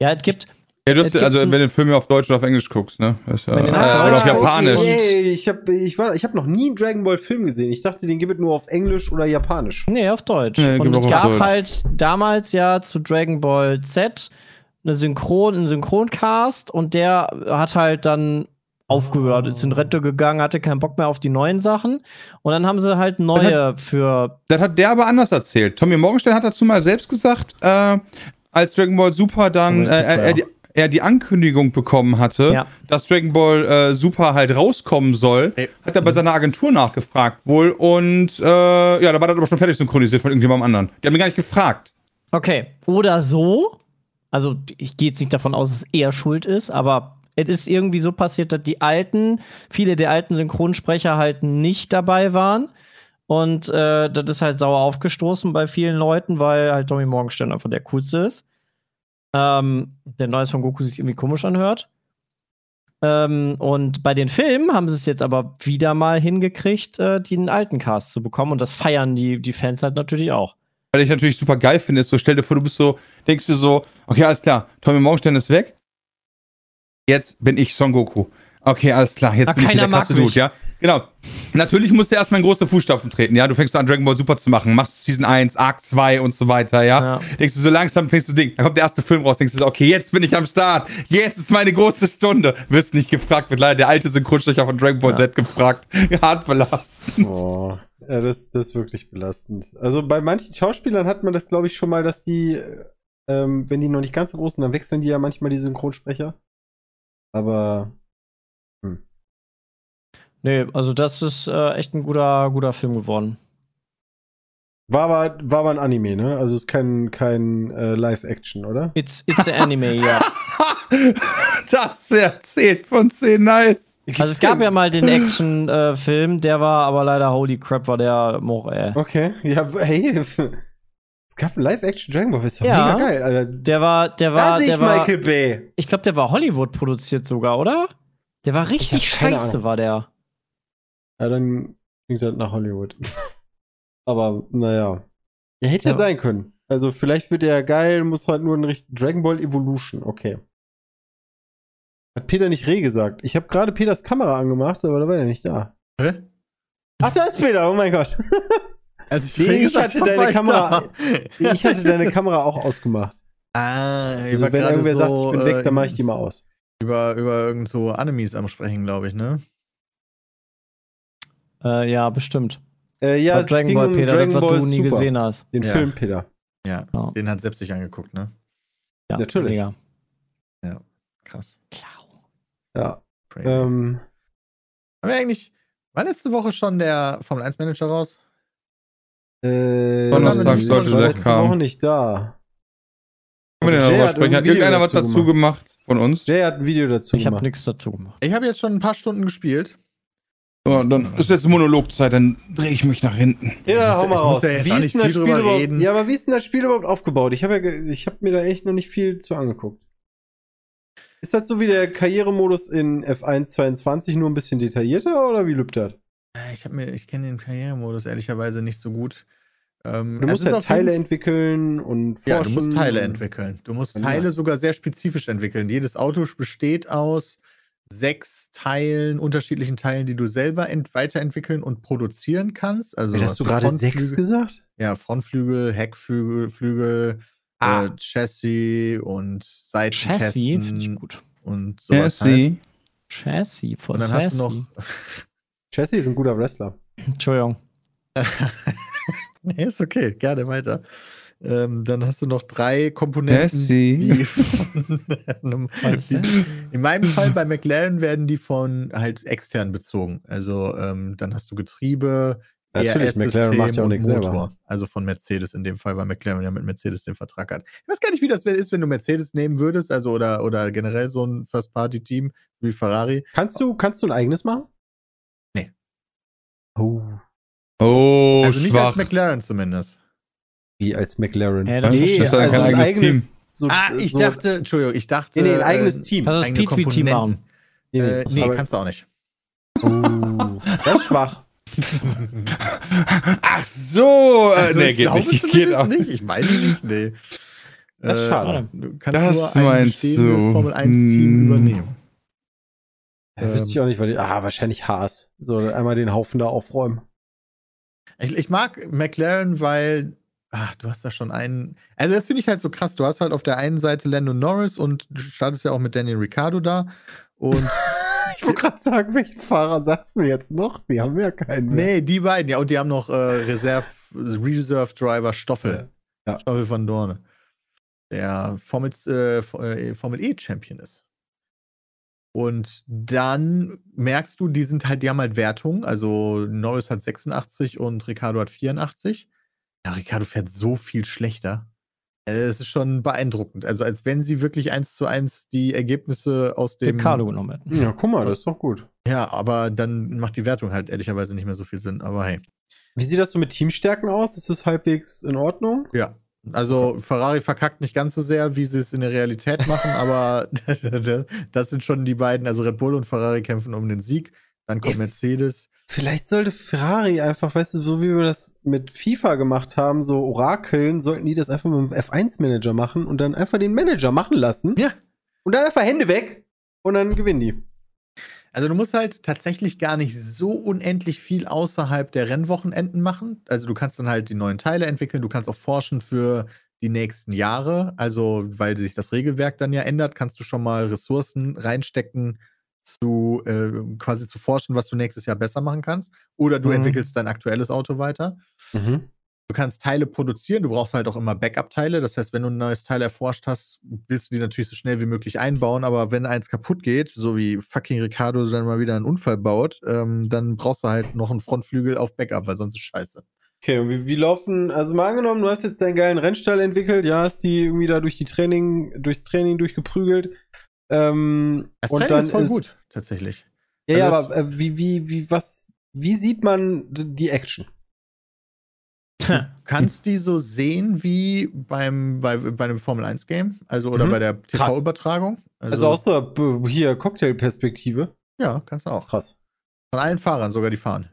Ja, es gibt Ja, du hast, also wenn du den Film auf Deutsch oder auf Englisch guckst, ne? Ist äh, auf oder auf Japanisch. Ey, ich habe ich war, ich hab noch nie einen Dragon Ball Film gesehen. Ich dachte, den gibt es nur auf Englisch oder Japanisch. Nee, auf Deutsch. Nee, und es gab Deutsch. halt damals ja zu Dragon Ball Z eine Synchron, einen Synchroncast und der hat halt dann aufgehört, ist in Rente gegangen, hatte keinen Bock mehr auf die neuen Sachen. Und dann haben sie halt neue für. Das hat der aber anders erzählt. Tommy Morgenstern hat dazu mal selbst gesagt, äh, als Dragon Ball Super dann äh, er, ja. die, er die Ankündigung bekommen hatte, Ja. dass Dragon Ball äh, Super halt rauskommen soll, Ey. hat er bei seiner Agentur nachgefragt wohl und äh, ja, da war das aber schon fertig synchronisiert von irgendjemandem anderen. Die haben ihn gar nicht gefragt. Okay. Oder so. Also, ich gehe jetzt nicht davon aus, dass er schuld ist, aber es ist irgendwie so passiert, dass die alten, viele der alten Synchronsprecher halt nicht dabei waren. Und äh, das ist halt sauer aufgestoßen bei vielen Leuten, weil halt Tommy Morgenstern einfach der coolste ist. Ähm, der neue Son Goku sich irgendwie komisch anhört. Ähm, und bei den Filmen haben sie es jetzt aber wieder mal hingekriegt, äh, den alten Cast zu bekommen. Und das feiern die, die Fans halt natürlich auch. Was ich natürlich super geil finde, ist so, stell dir vor, du bist so, denkst dir so, okay, alles klar, Tommy Morgenstern ist weg. Jetzt bin ich Son Goku. Okay, alles klar, jetzt Ah, bin ich der mag krasse Dude, mich. ja? Genau. Natürlich musst du erstmal in große Fußstapfen treten, ja? Du fängst an, Dragon Ball Super zu machen, machst Season 1, Arc 2 und so weiter, ja? Ja. Denkst du, so langsam fängst du Ding. Dann kommt der erste Film raus, denkst du so, okay, jetzt bin ich am Start. Jetzt ist meine große Stunde. Wirst nicht gefragt, wird leider der alte Synchronsprecher von Dragon Ball Ja. Z gefragt. Hart belastend. Oh, ja, das, das ist wirklich belastend. Also bei manchen Schauspielern hat man das, glaube ich, schon mal, dass die, ähm, wenn die noch nicht ganz so groß sind, dann wechseln die ja manchmal die Synchronsprecher. Aber Nee, also das ist äh, echt ein guter, guter Film geworden. war aber, war aber ein Anime, ne? Also ist kein, kein äh, Live-Action, oder? It's, it's an Anime, ja. das wäre 10 von 10 nice. Also es gab ja mal den Action-Film, der war aber leider holy crap, war der Moch, ey. Okay, ja, hey. Es gab ein Live-Action Dragon Ball, ist doch Ja. mega geil, Alter. Der war, der war, sehe ich der war, Michael Bay. ich glaube, der war Hollywood produziert sogar, oder? Der war richtig scheiße, war der. Ja, dann klingt das nach Hollywood. aber, naja. Ja, hätte ja. Ja. sein können. Also, vielleicht wird der geil, muss halt nur ein richtig Dragon Ball Evolution, okay. Hat Peter nicht Reh gesagt. Ich habe gerade Peters Kamera angemacht, aber da war er nicht da. Hä? Ach, da ist Peter, oh mein Gott. Also Nee, ich hatte deine ich Kamera- da. Ich hatte deine Kamera auch ausgemacht. Ah, ich Also, war wenn irgendwer so, sagt, ich bin weg, dann mache ich äh, die mal aus. Über, über irgend so Animes am Sprechen, glaube ich, ne? Äh, ja, bestimmt. Äh, ja, es Dragon ging Ball, Peter, Dragon das, was Ball du nie Super. gesehen hast. Den Ja. Film, Peter. Ja, Ja. den hat Sepp sich angeguckt, ne? Ja, Natürlich. mega. Krass. Klar. Ja. Ähm, Haben wir eigentlich, war letzte Woche schon der Formel 1 Manager raus? äh, Donnerstag ich sollte war der letzte kommen. Woche nicht da. Können wir Also denn darüber hat sprechen? Hat irgendeiner was dazu gemacht von uns? Jay hat ein Video dazu Ich habe gemacht. nichts dazu gemacht. Ich habe jetzt schon ein paar Stunden gespielt. So, dann ist jetzt Monologzeit, dann drehe ich mich nach hinten. Ja, Ich hau mal ich raus. muss ja jetzt wie auch ist nicht denn das viel Spiel überhaupt? reden. Ja, aber wie ist denn das Spiel überhaupt aufgebaut? Ich habe ja, ich habe mir da echt noch nicht viel zu angeguckt. Ist das so wie der Karrieremodus in F1 22 nur ein bisschen detaillierter oder wie lübt das? Äh, Ich, mir- ich kenne den Karrieremodus ehrlicherweise nicht so gut. Ähm, Du musst ja Teile entwickeln und forschen. Ja, du musst Teile entwickeln. Du musst Ja. Teile sogar sehr spezifisch entwickeln. Jedes Auto besteht aus sechs Teilen, unterschiedlichen Teilen, die du selber ent weiterentwickeln und produzieren kannst. Also Hast was du wie gerade sechs gesagt? Ja, Frontflügel, Heckflügel, Flügel, Ah. äh, Chassis und Chassis finde ich Seitenkästen gut. und sowas. Halt. Jesse. Chassis von Und dann hast du noch. Jesse ist ein guter Wrestler. Entschuldigung. nee, ist okay, gerne weiter. Ähm, dann hast du noch drei Komponenten, die von die, in meinem Fall bei McLaren werden die von halt extern bezogen. Also ähm, dann hast du Getriebe, Natürlich, McLaren macht ja auch nichts selber. Also von Mercedes in dem Fall, weil McLaren ja mit Mercedes den Vertrag hat. Ich weiß gar nicht, wie das ist, wenn du Mercedes nehmen würdest, also oder, oder generell so ein First-Party-Team wie Ferrari. Kannst du, kannst du ein eigenes machen? Nee. Oh. Oh, also nicht schwach. als McLaren zumindest. Wie als McLaren. Ja, das Nee, das ist ja kein eigenes so, ah, ich so, dachte, Entschuldigung, ich dachte. Nee, nee, ein eigenes äh, Team. Das ist eigene Pete Team Komponenten. Nee, nee, Äh, nee, kannst du auch nicht. Oh, das ist schwach. Ach so, äh, Also, nee, ich geht glaube nicht. Geht zumindest auch. nicht. Ich meine nicht, nee. Das ist Äh, schade. Du kannst Das nur ein bestehendes du. Formel 1-Team Hm. übernehmen. Ja, wüsste ich auch nicht, weil die, ah, wahrscheinlich Haas. So, einmal den Haufen da aufräumen. Ich, ich mag McLaren, weil ach, du hast da schon einen. Also, das finde ich halt so krass. Du hast halt auf der einen Seite Lando Norris und du startest ja auch mit Daniel Ricciardo da. Und Ich wollte gerade sagen, welchen Fahrer sagst du jetzt noch? Die haben ja keinen mehr. nee, die beiden, ja, und die haben noch äh, Reserve, Reserve Driver Stoffel. Ja. Stoffel van Dorne. Der Formel, äh, Formel E Champion ist. Und dann merkst du, die sind halt, die haben halt Wertungen. Also Norris hat 86 und Ricardo hat 84. Ja, Ricardo fährt so viel schlechter. Es ist schon beeindruckend. Also als wenn sie wirklich eins zu eins die Ergebnisse aus dem. Ricardo genommen hätten. Ja, guck mal, das ist doch gut. Ja, aber dann macht die Wertung halt ehrlicherweise nicht mehr so viel Sinn. Aber hey. Wie sieht das so mit Teamstärken aus? Ist das halbwegs in Ordnung? Ja. Also Ferrari verkackt nicht ganz so sehr, wie sie es in der Realität machen, aber das sind schon die beiden. Also Red Bull und Ferrari kämpfen um den Sieg. Dann kommt Mercedes. Vielleicht sollte Ferrari einfach, weißt du, so wie wir das mit FIFA gemacht haben, so Orakeln, sollten die das einfach mit dem F1-Manager machen und dann einfach den Manager machen lassen. Ja. Und dann einfach Hände weg und dann gewinnen die. Also du musst halt tatsächlich gar nicht so unendlich viel außerhalb der Rennwochenenden machen. Also du kannst dann halt die neuen Teile entwickeln, du kannst auch forschen für die nächsten Jahre. Also weil sich das Regelwerk dann ja ändert, kannst du schon mal Ressourcen reinstecken, zu äh, quasi zu forschen, was du nächstes Jahr besser machen kannst. Oder du Mhm. entwickelst dein aktuelles Auto weiter. Du kannst Teile produzieren, du brauchst halt auch immer Backup-Teile. Das heißt, wenn du ein neues Teil erforscht hast, willst du die natürlich so schnell wie möglich einbauen. Aber wenn eins kaputt geht, so wie fucking Ricardo dann mal wieder einen Unfall baut, ähm, dann brauchst du halt noch einen Frontflügel auf Backup, weil sonst ist scheiße. Okay, und wie, wie laufen, also mal angenommen, du hast jetzt deinen geilen Rennstall entwickelt, ja, hast die irgendwie da durch die Training, durchs Training durchgeprügelt. Ähm, Das und dann ist voll gut, tatsächlich. Ja, ja, Also aber äh, wie, wie, wie, was, wie sieht man die Action? Du kannst die so sehen wie beim, bei, bei einem Formel-1-Game, also oder Mhm. bei der. TV-Übertragung. Also, aus der b- hier Cocktailperspektive. Ja, kannst du auch. Krass. Von allen Fahrern sogar, die fahren.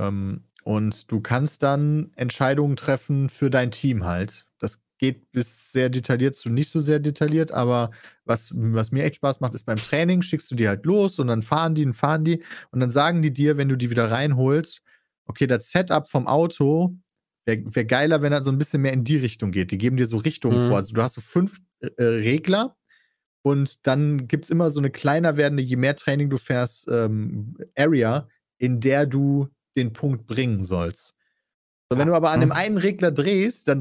Ähm, und du kannst dann Entscheidungen treffen für dein Team halt. Das geht bis sehr detailliert zu nicht so sehr detailliert, aber was, was mir echt Spaß macht, ist beim Training schickst du die halt los und dann fahren die und fahren die und dann sagen die dir, wenn du die wieder reinholst, okay, das Setup vom Auto wäre wär geiler, wenn er so ein bisschen mehr in die Richtung geht. Die geben dir so Richtungen Mhm. vor. Also du hast so fünf äh, Regler und dann gibt es immer so eine kleiner werdende, je mehr Training du fährst, ähm, Area, in der du den Punkt bringen sollst. So, wenn du aber an dem einen Regler drehst, dann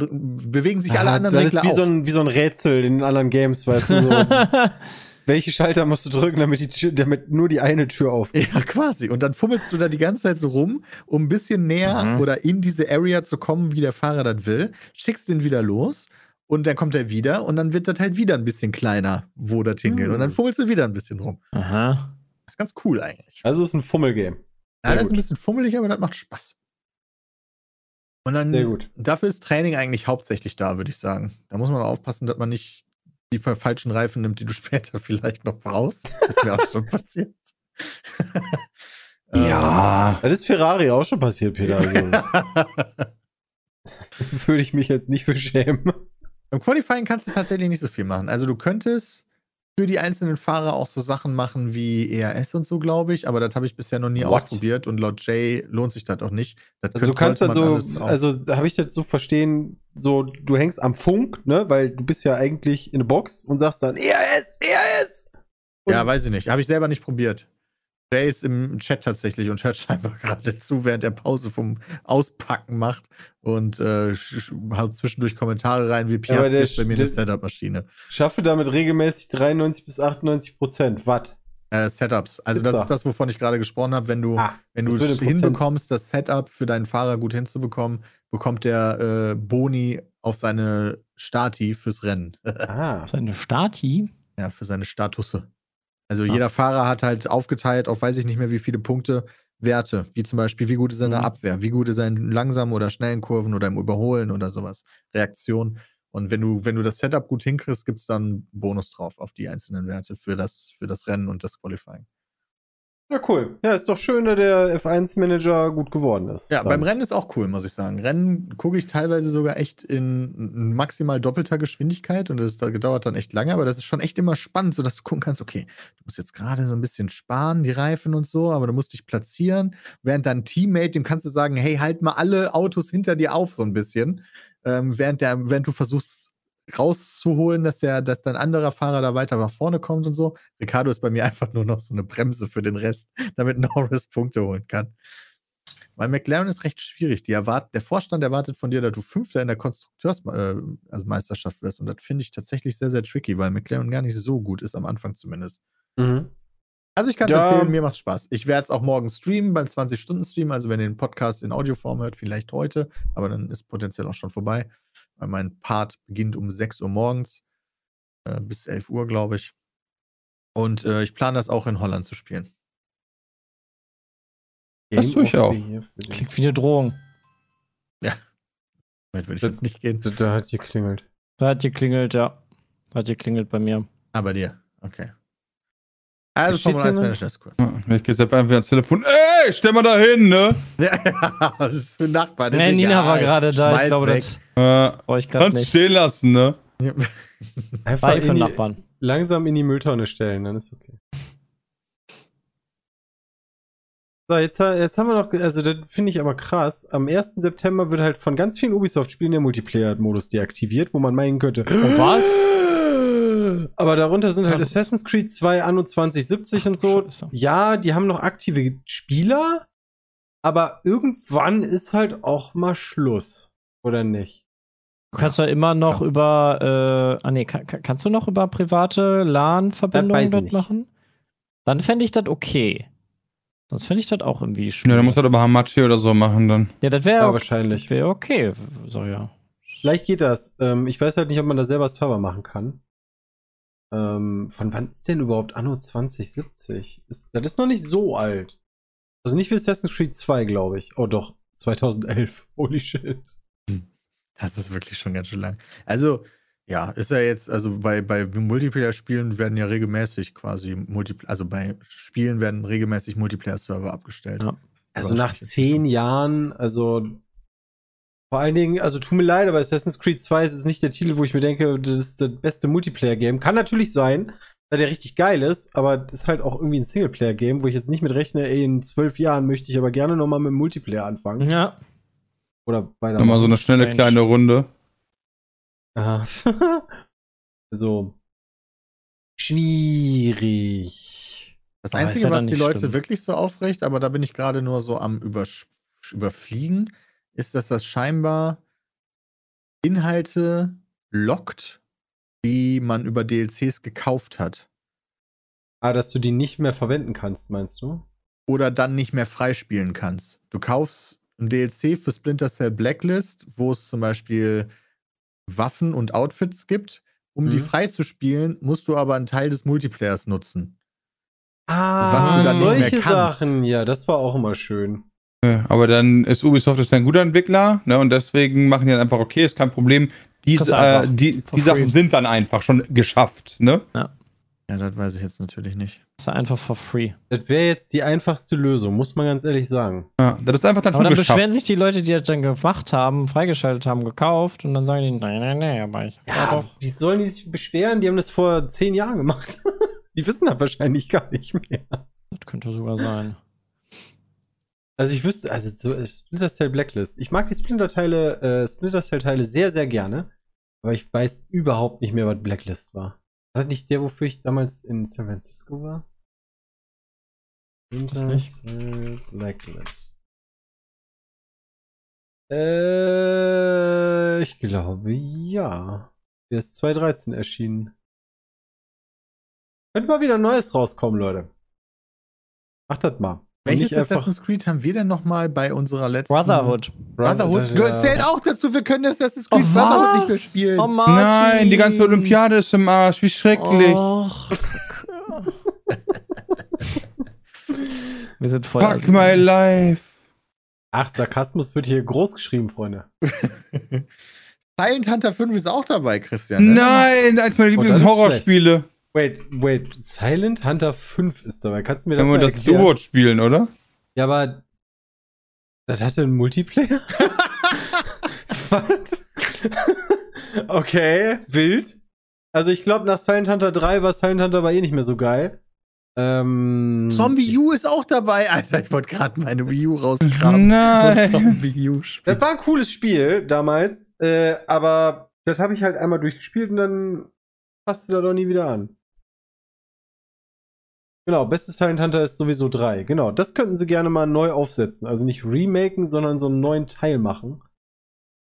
bewegen sich alle Ah, anderen das Regler ist wie auch. so, ein, wie so ein Rätsel in den anderen Games, weißt du, so. welche Schalter musst du drücken, damit, die Tür, damit nur die eine Tür aufgeht? Ja, quasi. Und dann fummelst du da die ganze Zeit so rum, um ein bisschen näher Mhm. oder in diese Area zu kommen, wie der Fahrer das will. Schickst den wieder los und dann kommt er wieder und dann wird das halt wieder ein bisschen kleiner, wo das hingeht. Mhm. Und dann fummelst du wieder ein bisschen rum. Aha. Das ist ganz cool eigentlich. Also es ist ein Fummelgame. Ja, das ist ein bisschen fummelig, aber das macht Spaß. Und dann, dafür ist Training eigentlich hauptsächlich da, würde ich sagen. Da muss man aufpassen, dass man nicht die fa- falschen Reifen nimmt, die du später vielleicht noch brauchst. Ist mir auch schon passiert. Ähm, Ja. Das ist Ferrari auch schon passiert, Peter. Also würde ich mich jetzt nicht für schämen. Im Qualifying kannst du tatsächlich nicht so viel machen. Also du könntest für die einzelnen Fahrer auch so Sachen machen wie ERS und so, glaube ich, aber das habe ich bisher noch nie What? ausprobiert und laut Jay lohnt sich das auch nicht. Das Also du kannst man so, also habe ich das so verstehen, so du hängst am Funk, ne, weil du bist ja eigentlich in der Box und sagst dann ERS, ERS. Ja, weiß ich nicht. Habe ich selber nicht probiert. Jay ist im Chat tatsächlich und hört scheinbar gerade zu, während er Pause vom Auspacken macht und äh, haut zwischendurch Kommentare rein, wie Piastri der ist bei mir eine Setup-Maschine. Schaffe damit regelmäßig 93 bis 98 Prozent. Watt. Äh, Setups. Also das Pizza. ist das, wovon ich gerade gesprochen habe. Wenn du, Ah, wenn du das es hinbekommst, das Setup für deinen Fahrer gut hinzubekommen, bekommt der äh, Boni auf seine Stati fürs Rennen. Ah. Seine Stati? Ja, für seine Statusse. Also Ah. jeder Fahrer hat halt aufgeteilt auf weiß ich nicht mehr wie viele Punkte Werte, wie zum Beispiel, wie gut ist seine Mhm. Abwehr, wie gut ist er in langsamen oder schnellen Kurven oder im Überholen oder sowas, Reaktion. Und wenn du, wenn du das Setup gut hinkriegst, gibt es dann einen Bonus drauf auf die einzelnen Werte für das, für das Rennen und das Qualifying. Ja, cool. Ja, ist doch schön, dass der F1-Manager gut geworden ist. Ja, Dann. beim Rennen ist auch cool, muss ich sagen. Rennen gucke ich teilweise sogar echt in maximal doppelter Geschwindigkeit und das dauert dann echt lange, aber das ist schon echt immer spannend, sodass du gucken kannst, okay, du musst jetzt gerade so ein bisschen sparen, die Reifen und so, aber du musst dich platzieren, während dein Teammate, dem kannst du sagen, hey, halt mal alle Autos hinter dir auf, so ein bisschen, ähm, während, der, während du versuchst rauszuholen, dass der, dass dein anderer Fahrer da weiter nach vorne kommt und so. Ricardo ist bei mir einfach nur noch so eine Bremse für den Rest, damit Norris Punkte holen kann. Weil McLaren ist recht schwierig. Die erwart der Vorstand erwartet von dir, dass du Fünfter in der Konstrukteursmeisterschaft äh, also wirst. Und das finde ich tatsächlich sehr, sehr tricky, weil McLaren gar nicht so gut ist, am Anfang zumindest. Mhm. Also ich kann es Ja. empfehlen, mir macht Spaß. Ich werde es auch morgen streamen beim 20-Stunden-Stream. Also wenn ihr den Podcast in Audioform hört, vielleicht heute, aber dann ist potenziell auch schon vorbei. Weil mein Part beginnt um 6 Uhr morgens äh, bis 11 Uhr, glaube ich. Und äh, ich plane das auch in Holland zu spielen. Das tue ich auch. Klingt wie eine Drohung. Damit würde ich jetzt nicht gehen. Da, da hat geklingelt. Da hat geklingelt, ja. Da hat geklingelt bei mir. Ah, bei dir. Okay. Also Formel 1 hier Manager ist cool. Ich gehe jetzt einfach ans Telefon. Ey, stell mal da hin, ne? Ja, das ist für Nachbarn. Nee, Nina war gerade da. Ich glaube, das Äh, brauche ich gerade kannst nicht. stehen lassen, ne? Einfach Bei für Nachbarn. langsam in die Mülltonne stellen, dann ist okay. So, jetzt, jetzt haben wir noch, also das finde ich aber krass. Am 1. September wird halt von ganz vielen Ubisoft-Spielen der Multiplayer-Modus deaktiviert, wo man meinen könnte. Und was? Aber darunter sind halt Ja, Assassin's Creed 2 Anno 2070 und so. Scheiße. Ja, die haben noch aktive Spieler, aber irgendwann ist halt auch mal Schluss. Oder nicht? Du kannst ja immer noch klar. über, äh, ah nee, kann, kann- kannst du noch über private Das LAN-Verbindungen dort nicht. machen? Dann fände ich das okay. Sonst fände ich das auch irgendwie Ja, schwierig. dann musst du aber Hamachi oder so machen dann. ja, das wäre Ja, wahrscheinlich. Das wäre okay. So, ja. Vielleicht geht das. Ähm, ich weiß halt nicht, ob man da selber Server machen kann. Ähm, von wann ist denn überhaupt Anno 2070? Ist, das ist noch nicht so alt. Also nicht wie Assassin's Creed 2, glaube ich. Oh doch, 2011. Holy shit. Das ist wirklich schon ganz schön lang. Also, ja, ist ja jetzt, also bei, bei Multiplayer-Spielen werden ja regelmäßig quasi Multipl also bei Spielen werden regelmäßig Multiplayer-Server abgestellt. Ja. Also nach zehn Jahren, also vor allen Dingen, also tut mir leid, aber Assassin's Creed 2 ist nicht der Titel, wo ich mir denke, das ist das beste Multiplayer-Game. Kann natürlich sein, da der richtig geil ist, aber ist halt auch irgendwie ein Singleplayer-Game, wo ich jetzt nicht mit rechne, ey, in zwölf Jahren möchte ich aber gerne nochmal mit dem Multiplayer anfangen. Ja. Oder weiter. Nochmal so eine schnelle Strange. kleine Runde. Aha. also. Schwierig. Das ist Einzige, ja was die Leute schlimm. wirklich so aufrecht, aber da bin ich gerade nur so am Übersch Überfliegen, ist, dass das scheinbar Inhalte lockt, die man über DLCs gekauft hat. Ah, dass du die nicht mehr verwenden kannst, meinst du? Oder dann nicht mehr freispielen kannst. Du kaufst ein DLC für Splinter Cell Blacklist, wo es zum Beispiel Waffen und Outfits gibt. Um die Mhm. freizuspielen, musst du aber einen Teil des Multiplayers nutzen. Ah, Was du dann nicht solche mehr kannst. Sachen, ja, das war auch immer schön. Ja, Aber dann ist Ubisoft ist ein guter Entwickler, ne? Und deswegen machen die dann einfach, okay, ist kein Problem. Dies, äh, die die Sachen sind dann einfach schon geschafft, ne? Ja, das weiß ich jetzt natürlich nicht. Das ist einfach for free. Das wäre jetzt die einfachste Lösung, muss man ganz ehrlich sagen. Ja, das ist einfach dann Aber schon dann geschafft. beschweren sich die Leute, die das dann gemacht haben, freigeschaltet haben, gekauft und dann sagen die, nein, nein, nein, aber ich Ja, doch. wie sollen die sich beschweren? Die haben das vor zehn Jahren gemacht. die wissen das wahrscheinlich gar nicht mehr. Das könnte sogar sein. Also ich wüsste, also so äh, Splinter Cell Blacklist. Ich mag die Splinter-Teile, äh, Splinter Cell-Teile sehr, sehr gerne. Aber ich weiß überhaupt nicht mehr, was Blacklist war. War das nicht der, wofür ich damals in San Francisco war? Das nicht. Intercell Blacklist. Äh, ich glaube, ja. Der ist 2013 erschienen. Könnte mal wieder Neues rauskommen, Leute. Macht das mal. Welches Assassin's Creed haben wir denn nochmal bei unserer letzten Brotherhood. Brotherhood? Ja. Zählt auch dazu, wir können Assassin's Creed Brotherhood nicht mehr spielen. Oh, Martin. Nein, die ganze Olympiade ist im Arsch. Wie schrecklich. Och, Kacke. Wir sind voll. Fuck my life. Ach, Sarkasmus wird hier groß geschrieben, Freunde. Silent Hunter 5 ist auch dabei, Christian. Ne? Nein, eins meiner Oh, Lieblings-Horrorspiele. Wait, wait, Silent Hunter 5 ist dabei. Kannst du mir das Wenn wir das? Duo spielen, oder? Ja, aber das hatte einen Multiplayer? Was? okay, wild. Also ich glaube, nach Silent Hunter 3 war Silent Hunter aber eh nicht mehr so geil. Ähm, Zombie U ist auch dabei. Alter, ich wollte gerade meine Wii U rauskramen. Nein. Zombie U spielen. Das war ein cooles Spiel damals, äh, aber das habe ich halt einmal durchgespielt und dann passte da doch nie wieder an. Genau, bestes Silent Hunter ist sowieso 3. Genau, das könnten sie gerne mal neu aufsetzen. Also nicht remaken, sondern so einen neuen Teil machen.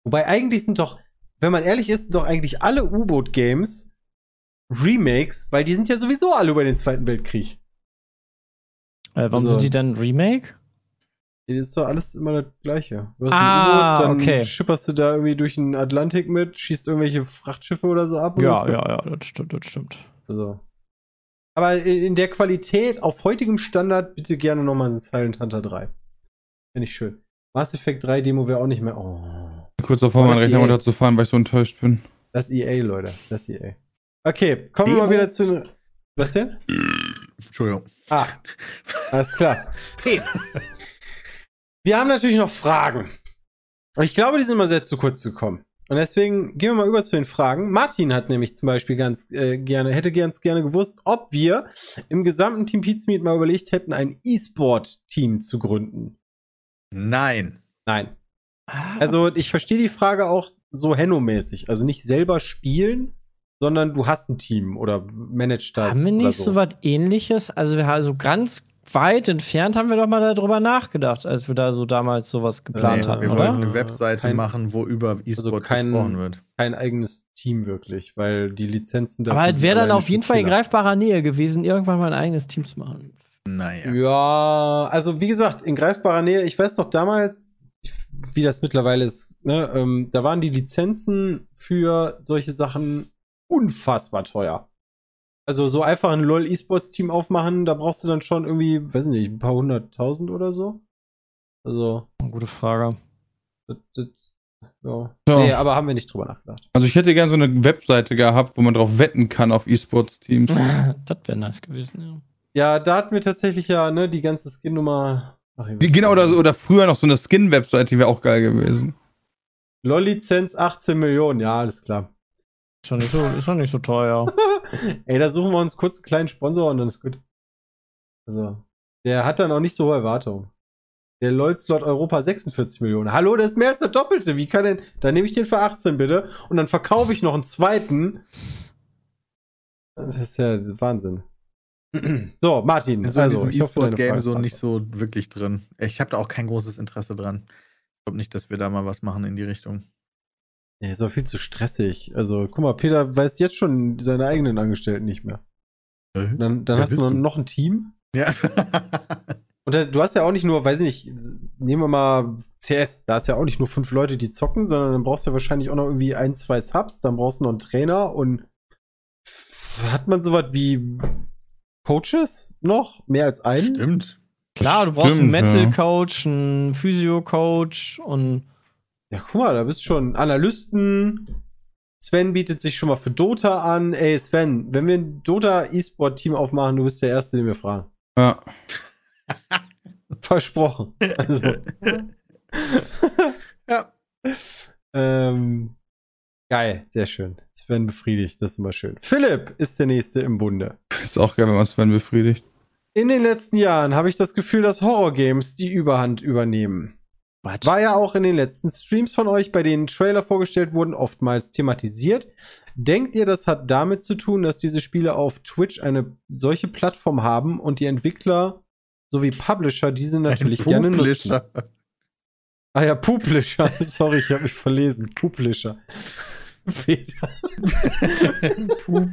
Wobei eigentlich sind doch, wenn man ehrlich ist, sind doch eigentlich alle U-Boot-Games Remakes, weil die sind ja sowieso alle über den Zweiten Weltkrieg. Äh, warum Also- sind die dann Remake? Das ist doch alles immer das Gleiche. Du hast Ah, ein U-Boot, dann okay. schipperst du da irgendwie durch den Atlantik mit, schießt irgendwelche Frachtschiffe oder so ab. Ja, ja, ja, das stimmt, das stimmt. Also. Aber in der Qualität, auf heutigem Standard, bitte gerne nochmal ein Silent Hunter 3. Finde ich schön. Mass Effect 3 Demo wäre auch nicht mehr. Oh. Kurz davor, meinen Rechner EA? runterzufahren, weil ich so enttäuscht bin. Das EA, Leute. Das EA. Okay, kommen wir mal Demo? wieder zu. Was denn? Entschuldigung. Ah, alles klar. Wir haben natürlich noch Fragen. Und ich glaube, die sind immer sehr zu kurz gekommen. Und deswegen gehen wir mal über zu den Fragen. Martin hat nämlich zum Beispiel ganz äh, gerne, hätte ganz gerne gewusst, ob wir im gesamten Team Pizmeet mal überlegt hätten, ein E-Sport-Team zu gründen. Nein. Nein. Also ich verstehe die Frage auch so Henno-mäßig. Also nicht selber spielen, sondern du hast ein Team oder managst das. haben wir nicht so was ähnliches? Also, wir also ganz weit entfernt haben wir doch mal darüber nachgedacht, als wir da so damals sowas geplant Nee, hatten, Wir oder? wollten eine Webseite Kein- machen, wo über E-Sport kein- gesprochen wird. kein eigenes Team wirklich, weil die Lizenzen dafür Aber halt wäre dann auf jeden Fall in greifbarer Nähe gewesen, irgendwann mal ein eigenes Team zu machen. Naja. Ja, also wie gesagt, in greifbarer Nähe, ich weiß noch damals, wie das mittlerweile ist, ne, ähm, da waren die Lizenzen für solche Sachen unfassbar teuer. Also so einfach ein LOL E-Sports Team aufmachen, da brauchst du dann schon irgendwie, weiß nicht, ein paar hunderttausend oder so. Also, Gute Frage. das, das, ja. Ja. Nee, aber haben wir nicht drüber nachgedacht. Also ich hätte gerne so eine Webseite gehabt, wo man drauf wetten kann auf E-Sports-Teams. das wäre nice gewesen, ja. Ja, da hatten wir tatsächlich ja, ne, die ganze Skin-Nummer. Genau, oder, so- oder früher noch so eine Skin-Webseite, die wäre auch geil gewesen. LOL-Lizenz 18 Millionen, ja, alles klar. Ist doch nicht so, ist doch nicht so teuer. Ey, da suchen wir uns kurz einen kleinen Sponsor und dann ist gut. Also, der hat dann auch nicht so hohe Erwartungen. Der LOL-Slot Europa 46 Millionen. Hallo, das ist mehr als der Doppelte. Wie kann denn. Dann nehme ich den für 18 bitte und dann verkaufe ich noch einen zweiten. Das ist ja Wahnsinn. So, Martin. bin so in also, diesem ich hoffe, deine E-Sport-Game so nicht so wirklich drin. Ich habe da auch kein großes Interesse dran. Ich glaube nicht, dass wir da mal was machen in die Richtung. Nee, ist doch viel zu stressig. Also, guck mal, Peter weiß jetzt schon seine eigenen Angestellten nicht mehr. Äh? Dann, dann hast du noch, du? noch ein Team. Ja. Und da, du hast ja auch nicht nur, weiß ich nicht, nehmen wir mal CS, da hast ja auch nicht nur fünf Leute, die zocken, sondern dann brauchst du ja wahrscheinlich auch noch irgendwie ein, zwei Subs, dann brauchst du noch einen Trainer und hat man sowas wie Coaches noch? Mehr als einen? Stimmt. Klar, du brauchst Stimmt, einen Mental ja. Coach, einen Physio Coach und Ja, guck mal, da bist du schon Analysten. Sven bietet sich schon mal für Dota an. Ey, Sven, wenn wir ein Dota E-Sport-Team aufmachen, du bist der Erste, den wir fragen. Ja. Versprochen. Also. Ja. ähm, geil, sehr schön. Sven befriedigt, das ist immer schön. Philipp ist der Nächste im Bunde. Ist auch geil, wenn man Sven befriedigt. In den letzten Jahren habe ich das Gefühl, dass Horror-Games die Überhand übernehmen. What? War ja auch in den letzten Streams von euch, bei denen Trailer vorgestellt wurden, oftmals thematisiert. Denkt ihr, das hat damit zu tun, dass diese Spiele auf Twitch eine solche Plattform haben und die Entwickler sowie Publisher diese natürlich Ein gerne nutzen? Publisher. Ah ja, Publisher. Sorry, ich habe mich verlesen. Publisher. Peter.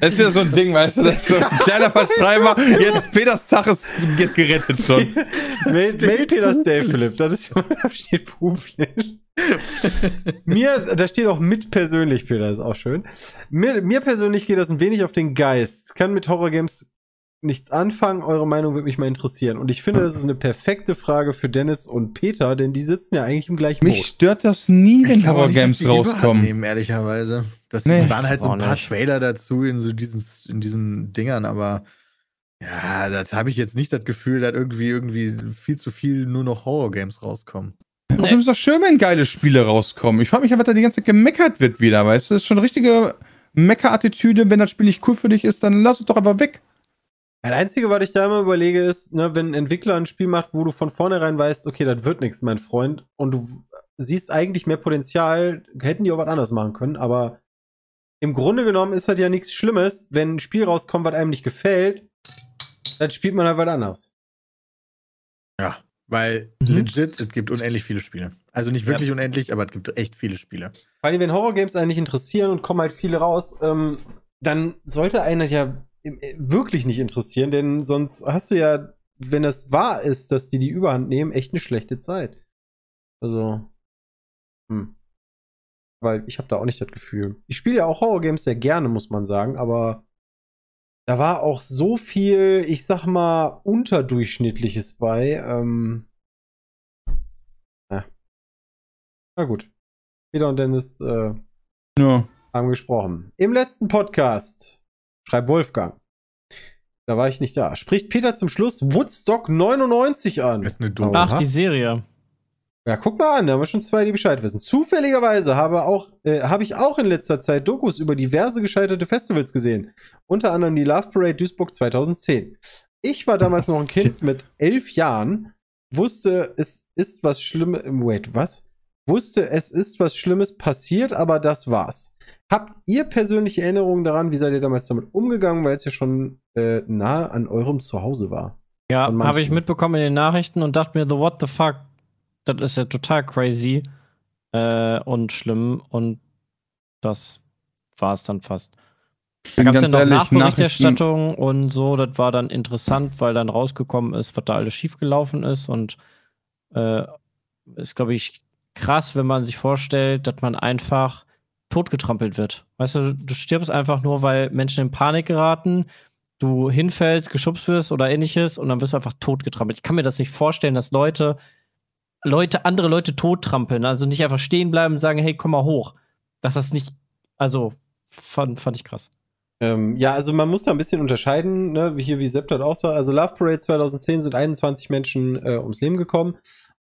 Das ist wieder so ein Ding, weißt du, das ist so ein kleiner Verschreiber. Jetzt Peters Tag ist ge- gerettet schon. Mail, Mail Peter Stay Philipp, das ist da steht Publish. mir, da steht auch mit persönlich, Peter, ist auch schön. Mir, mir persönlich geht das ein wenig auf den Geist. Kann mit Horror Games nichts anfangen. Eure Meinung würde mich mal interessieren. Und ich finde, das ist eine perfekte Frage für Dennis und Peter, denn die sitzen ja eigentlich im gleichen Mich Boot. stört das nie, wenn Horror Games rauskommen. Nehmen, ehrlicherweise. Das Nee. waren halt so ein paar nicht. Trailer dazu in so diesen, in diesen Dingern, aber ja, das habe ich jetzt nicht das Gefühl, dass irgendwie, irgendwie viel zu viel nur noch Horror-Games rauskommen. Außerdem ist doch schön, wenn geile Spiele rauskommen. Ich frage mich, was da die ganze Zeit gemeckert wird wieder, weißt du? Das ist schon eine richtige Mecker-Attitüde. Wenn das Spiel nicht cool für dich ist, dann lass es doch einfach weg. Das Einzige, was ich da immer überlege, ist, ne, wenn ein Entwickler ein Spiel macht, wo du von vornherein weißt, okay, das wird nichts, mein Freund, und du siehst eigentlich mehr Potenzial, hätten die auch was anderes machen können, aber im Grunde genommen ist das ja nichts Schlimmes, wenn ein Spiel rauskommt, was einem nicht gefällt, dann spielt man halt was anderes. Ja. Weil Mhm. legit, es gibt unendlich viele Spiele. Also nicht wirklich unendlich, aber es gibt echt viele Spiele. Vor allem, wenn Horror-Games einen nicht interessieren und kommen halt viele raus, ähm, dann sollte einer ja wirklich nicht interessieren, denn sonst hast du ja, wenn das wahr ist, dass die die Überhand nehmen, echt eine schlechte Zeit. Also, hm. Weil ich habe da auch nicht das Gefühl. Ich spiele ja auch Horror-Games sehr gerne, muss man sagen, aber da war auch so viel, ich sag mal, unterdurchschnittliches bei. Ähm, ja. Na gut. Peter und Dennis äh, Ja. haben gesprochen. Im letzten Podcast, schreibt Wolfgang, da war ich nicht da, spricht Peter zum Schluss Woodstock 99 an. Das ist eine Doku. Ach, die Serie. Ja, guck mal an, da haben wir schon zwei, die Bescheid wissen. Zufälligerweise habe, auch, äh, habe ich auch in letzter Zeit Dokus über diverse gescheiterte Festivals gesehen. Unter anderem die Love Parade Duisburg 2010. Ich war damals noch ein Kind mit elf Jahren, wusste, es ist was Schlimmes. Wait, was? Wusste, es ist was Schlimmes passiert, aber das war's. Habt ihr persönliche Erinnerungen daran, wie seid ihr damals damit umgegangen, weil es ja schon äh, nahe an eurem Zuhause war? Ja, habe ich mitbekommen in den Nachrichten und dachte mir, the what the fuck, das ist ja total crazy äh, und schlimm und das war es dann fast. Da gab es ja noch ehrlich, Nachberichterstattung und so, das war dann interessant, weil dann rausgekommen ist, was da alles schiefgelaufen ist und äh, ist, glaube ich, krass, wenn man sich vorstellt, dass man einfach totgetrampelt wird. Weißt du, du stirbst einfach nur, weil Menschen in Panik geraten, du hinfällst, geschubst wirst oder ähnliches und dann wirst du einfach totgetrampelt. Ich kann mir das nicht vorstellen, dass Leute, Leute, andere Leute tottrampeln, also nicht einfach stehen bleiben und sagen, hey, komm mal hoch. Dass das nicht, also fand, fand ich krass. Ähm, ja, also man muss da ein bisschen unterscheiden, ne? wie hier wie Sepp das auch sagt. Also Love Parade 2010 sind 21 Menschen äh, ums Leben gekommen.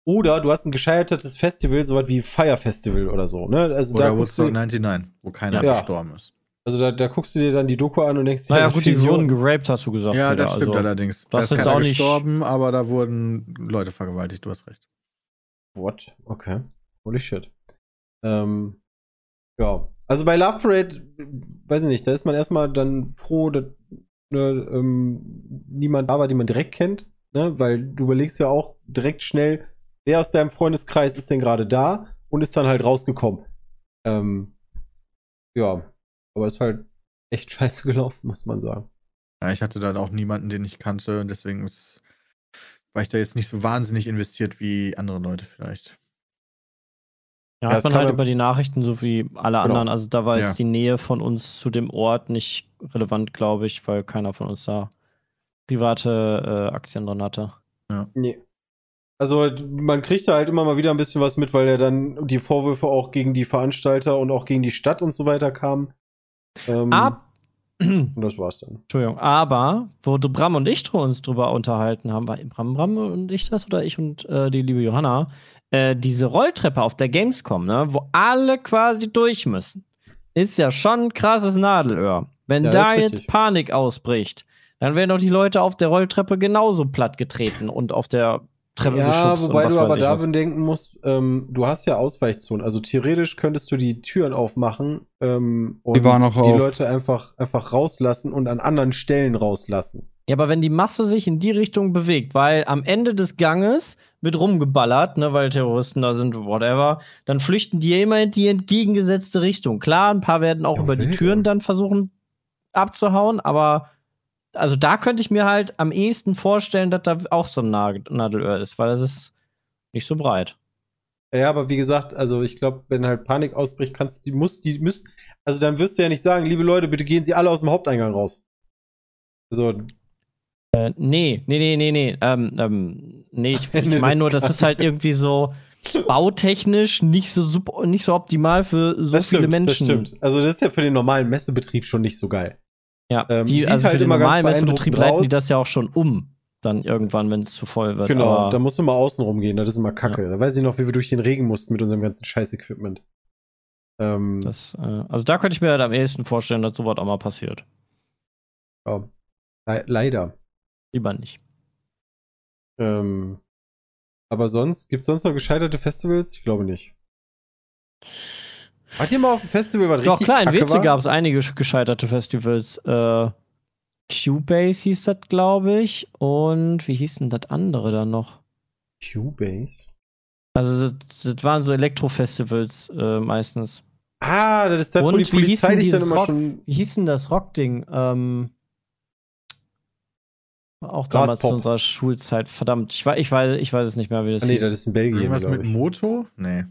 Oder du hast ein gescheitertes Festival, sowas wie Fire Festival oder so. Ne? Also, da Oder guckst Woodstock du, 99, wo keiner Ja. gestorben ist. also da, da guckst du dir dann die Doku an und denkst dir, Naja, was gut, die wurden geraped, hast du gesagt. Ja, das stimmt also, allerdings. das Da ist ist auch nicht- gestorben, aber da wurden Leute vergewaltigt, du hast recht. What? Okay. Holy shit. Ähm, ja. Also bei Love Parade, weiß ich nicht, da ist man erstmal dann froh, dass ne, ähm, niemand da war, den man direkt kennt. Ne? Weil du überlegst ja auch direkt schnell, wer aus deinem Freundeskreis ist denn gerade da und ist dann halt rausgekommen. Ähm, ja. Aber ist halt echt scheiße gelaufen, muss man sagen. Ja, ich hatte da auch niemanden, den ich kannte und deswegen ist, war ich da jetzt nicht so wahnsinnig investiert wie andere Leute vielleicht. Ja, Ja, hat man halt ja- über die Nachrichten so wie alle Genau. anderen. Also da war Ja. jetzt die Nähe von uns zu dem Ort nicht relevant, glaube ich, weil keiner von uns da private äh, Aktien drin hatte. Nee. Also man kriegt da halt immer mal wieder ein bisschen was mit, weil ja dann die Vorwürfe auch gegen die Veranstalter und auch gegen die Stadt und so weiter kamen. Ähm, Ab und das war's dann. Entschuldigung, aber wo du Bram und ich uns drüber unterhalten haben, war Bram, Bram und ich das oder ich und äh, die liebe Johanna, äh, diese Rolltreppe auf der Gamescom, ne, wo alle quasi durch müssen, ist ja schon ein krasses Nadelöhr. Wenn Ja, da jetzt richtig. Panik ausbricht, dann werden doch die Leute auf der Rolltreppe genauso platt getreten und auf der Treppe Ja, geschubst wobei und was du aber ich da was. bedenken musst, ähm, du hast ja Ausweichzonen. Also theoretisch könntest du die Türen aufmachen ähm, und Die waren noch die auf. Leute einfach, einfach rauslassen und an anderen Stellen rauslassen. Ja, aber wenn die Masse sich in die Richtung bewegt, weil am Ende des Ganges wird rumgeballert, ne, weil Terroristen da sind, whatever, dann flüchten die immer in die entgegengesetzte Richtung. Klar, ein paar werden auch Ja, über die Türen dann versuchen abzuhauen, aber also da könnte ich mir halt am ehesten vorstellen, dass da auch so ein Nadelöhr ist, weil es ist nicht so breit. Ja, aber wie gesagt, also ich glaube, wenn halt Panik ausbricht, kannst die muss die müssen, also dann wirst du ja nicht sagen, liebe Leute, bitte gehen Sie alle aus dem Haupteingang raus. Also Äh, nee, nee, nee, nee, nee. Ähm, ähm, nee, ich, ich meine nur, das ist halt irgendwie so bautechnisch nicht so super, nicht so optimal für so das viele stimmt, Menschen. Das stimmt. Also das ist ja für den normalen Messebetrieb schon nicht so geil. Ja, Ähm, die, also halt für den normalen Messebetrieb leiten die das ja auch schon um, dann irgendwann, wenn es zu voll wird. Genau, da musst du mal außen rumgehen, das ist immer kacke. Da weiß ich noch, wie wir durch den Regen mussten mit unserem ganzen Scheiß-Equipment. Ähm, das, äh, also da könnte ich mir halt am ehesten vorstellen, dass sowas auch mal passiert. ja. Le leider. Lieber nicht. Ähm, aber sonst, gibt es sonst noch gescheiterte Festivals? Ich glaube nicht. Wart ihr mal auf dem Festival, was Doch, richtig klar, in WC gab es einige gescheiterte Festivals. Äh, Cubase hieß das, glaube ich. Und wie hieß denn das andere dann noch? Cubase? Also, das, das waren so Elektrofestivals äh, meistens. Ah, das ist das, wo Und die wie Polizei hieß denn dich dann immer Rock- schon... Wie hieß denn das Rockding? Ähm, auch damals zu unserer Schulzeit. Verdammt, ich, ich, weiß, ich weiß es nicht mehr, wie das Ah, nee, hieß. das ist in Belgien, Irgendwas mit ich. Moto? Nee.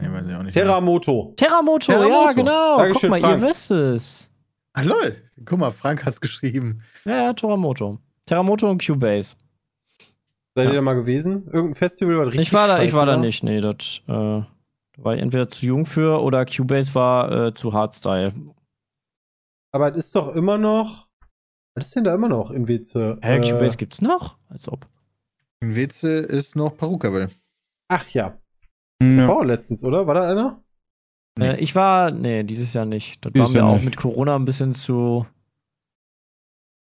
Nee, weiß ich auch nicht. Terramoto. Terramoto, ja, genau. Dankeschön, Guck mal, Frank. ihr wisst es. Ah, lol. Guck mal, Frank hat's geschrieben. Ja, ja, Terramoto. Terramoto und Cubase. Seid Ja. ihr da mal gewesen? Irgendein Festival, was richtig Ich war da, ich war da nicht, nee, das äh, da war ich entweder zu jung für oder Cubase war äh, zu Hardstyle. Aber es ist doch immer noch... Was ist denn da immer noch in Weze? Hä, Äh, Cubase gibt's noch? Als ob. In Weze ist noch Perukaville. Ach ja. Ja. War letztens, oder? War da einer? Nee. Äh, ich war, nee, dieses Jahr nicht. Das Dieses war mir Jahr auch nicht. mit Corona ein bisschen zu,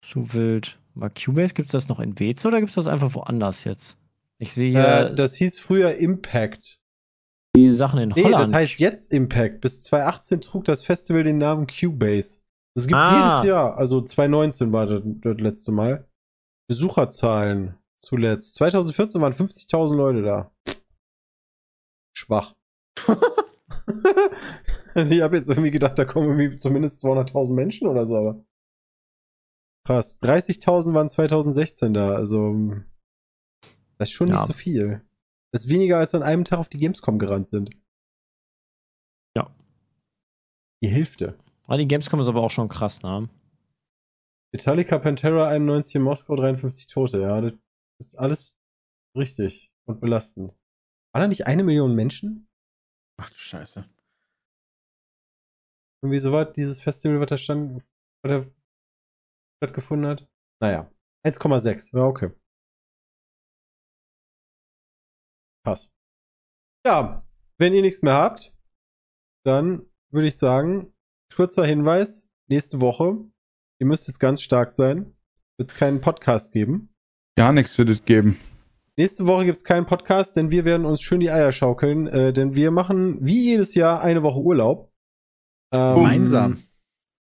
zu wild. Mal Cubase, gibt's das noch in Weze oder gibt's das einfach woanders jetzt? Ich sehe hier Äh, das hieß früher Impact. die Sachen in Nee, Holland. das heißt jetzt Impact. Bis 2018 trug das Festival den Namen Cubase. Das gibt's Ah. jedes Jahr. Also 2019 war das, das letzte Mal. Besucherzahlen zuletzt. 2014 waren 50.000 Leute da. Schwach. also ich habe jetzt irgendwie gedacht, da kommen irgendwie zumindest 200.000 Menschen oder so, aber krass. 30.000 waren 2016 da, also das ist schon nicht Ja. so viel. Das ist weniger als an einem Tag auf die Gamescom gerannt sind. Ja. Die Hälfte. Ah, die Gamescom ist aber auch schon krass, ne? Metallica Pantera 91 in Moskau, 53 Tote. Ja, das ist alles richtig und belastend. Waren da nicht eine Million Menschen? Ach du Scheiße. Irgendwie so war dieses Festival, was da stand, was da stattgefunden hat. Naja, 1,6. Ja, okay. Krass. Ja, wenn ihr nichts mehr habt, dann würde ich sagen, kurzer Hinweis, nächste Woche, ihr müsst jetzt ganz stark sein, wird es keinen Podcast geben. Gar nichts wird es geben. Nächste Woche gibt es keinen Podcast, denn wir werden uns schön die Eier schaukeln, äh, denn wir machen wie jedes Jahr eine Woche Urlaub. Ähm, Gemeinsam.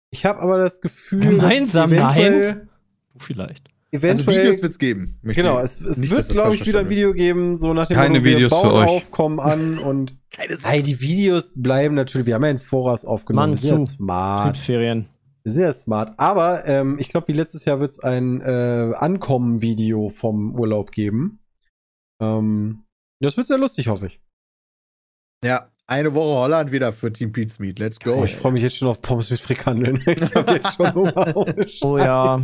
Ich habe aber das Gefühl, Gemeinsam, dass eventuell, Du vielleicht. Also eventuell Videos wird's geben. Möchte genau, es, es nicht, wird, glaube ich, wieder ein Video geben, so nach dem Keine Motto, wir Videos für bauen euch. auf, kommen an und Keine Ey, die Videos bleiben natürlich, wir haben ja in Voraus aufgenommen. Mann, wir sind ja smart. Betriebsferien. Sehr smart. Aber ähm, ich glaube, wie letztes Jahr wird es ein äh, Ankommen-Video vom Urlaub geben. Ähm, das wird sehr lustig, hoffe ich. Ja, eine Woche Holland wieder für Team Pete's Meet. Let's go. Oh, ich freue mich jetzt schon auf Pommes mit Frikandeln. ich habe jetzt schon Hunger. Oh ja.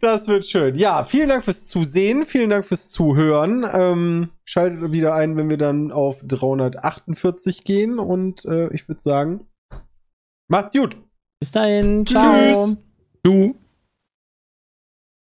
Das wird schön. Ja, vielen Dank fürs Zusehen, vielen Dank fürs Zuhören. Ähm, schaltet wieder ein, wenn wir dann auf 348 gehen und äh, ich würde sagen, macht's gut. Bis dahin. Ciao. Tschüss. Du.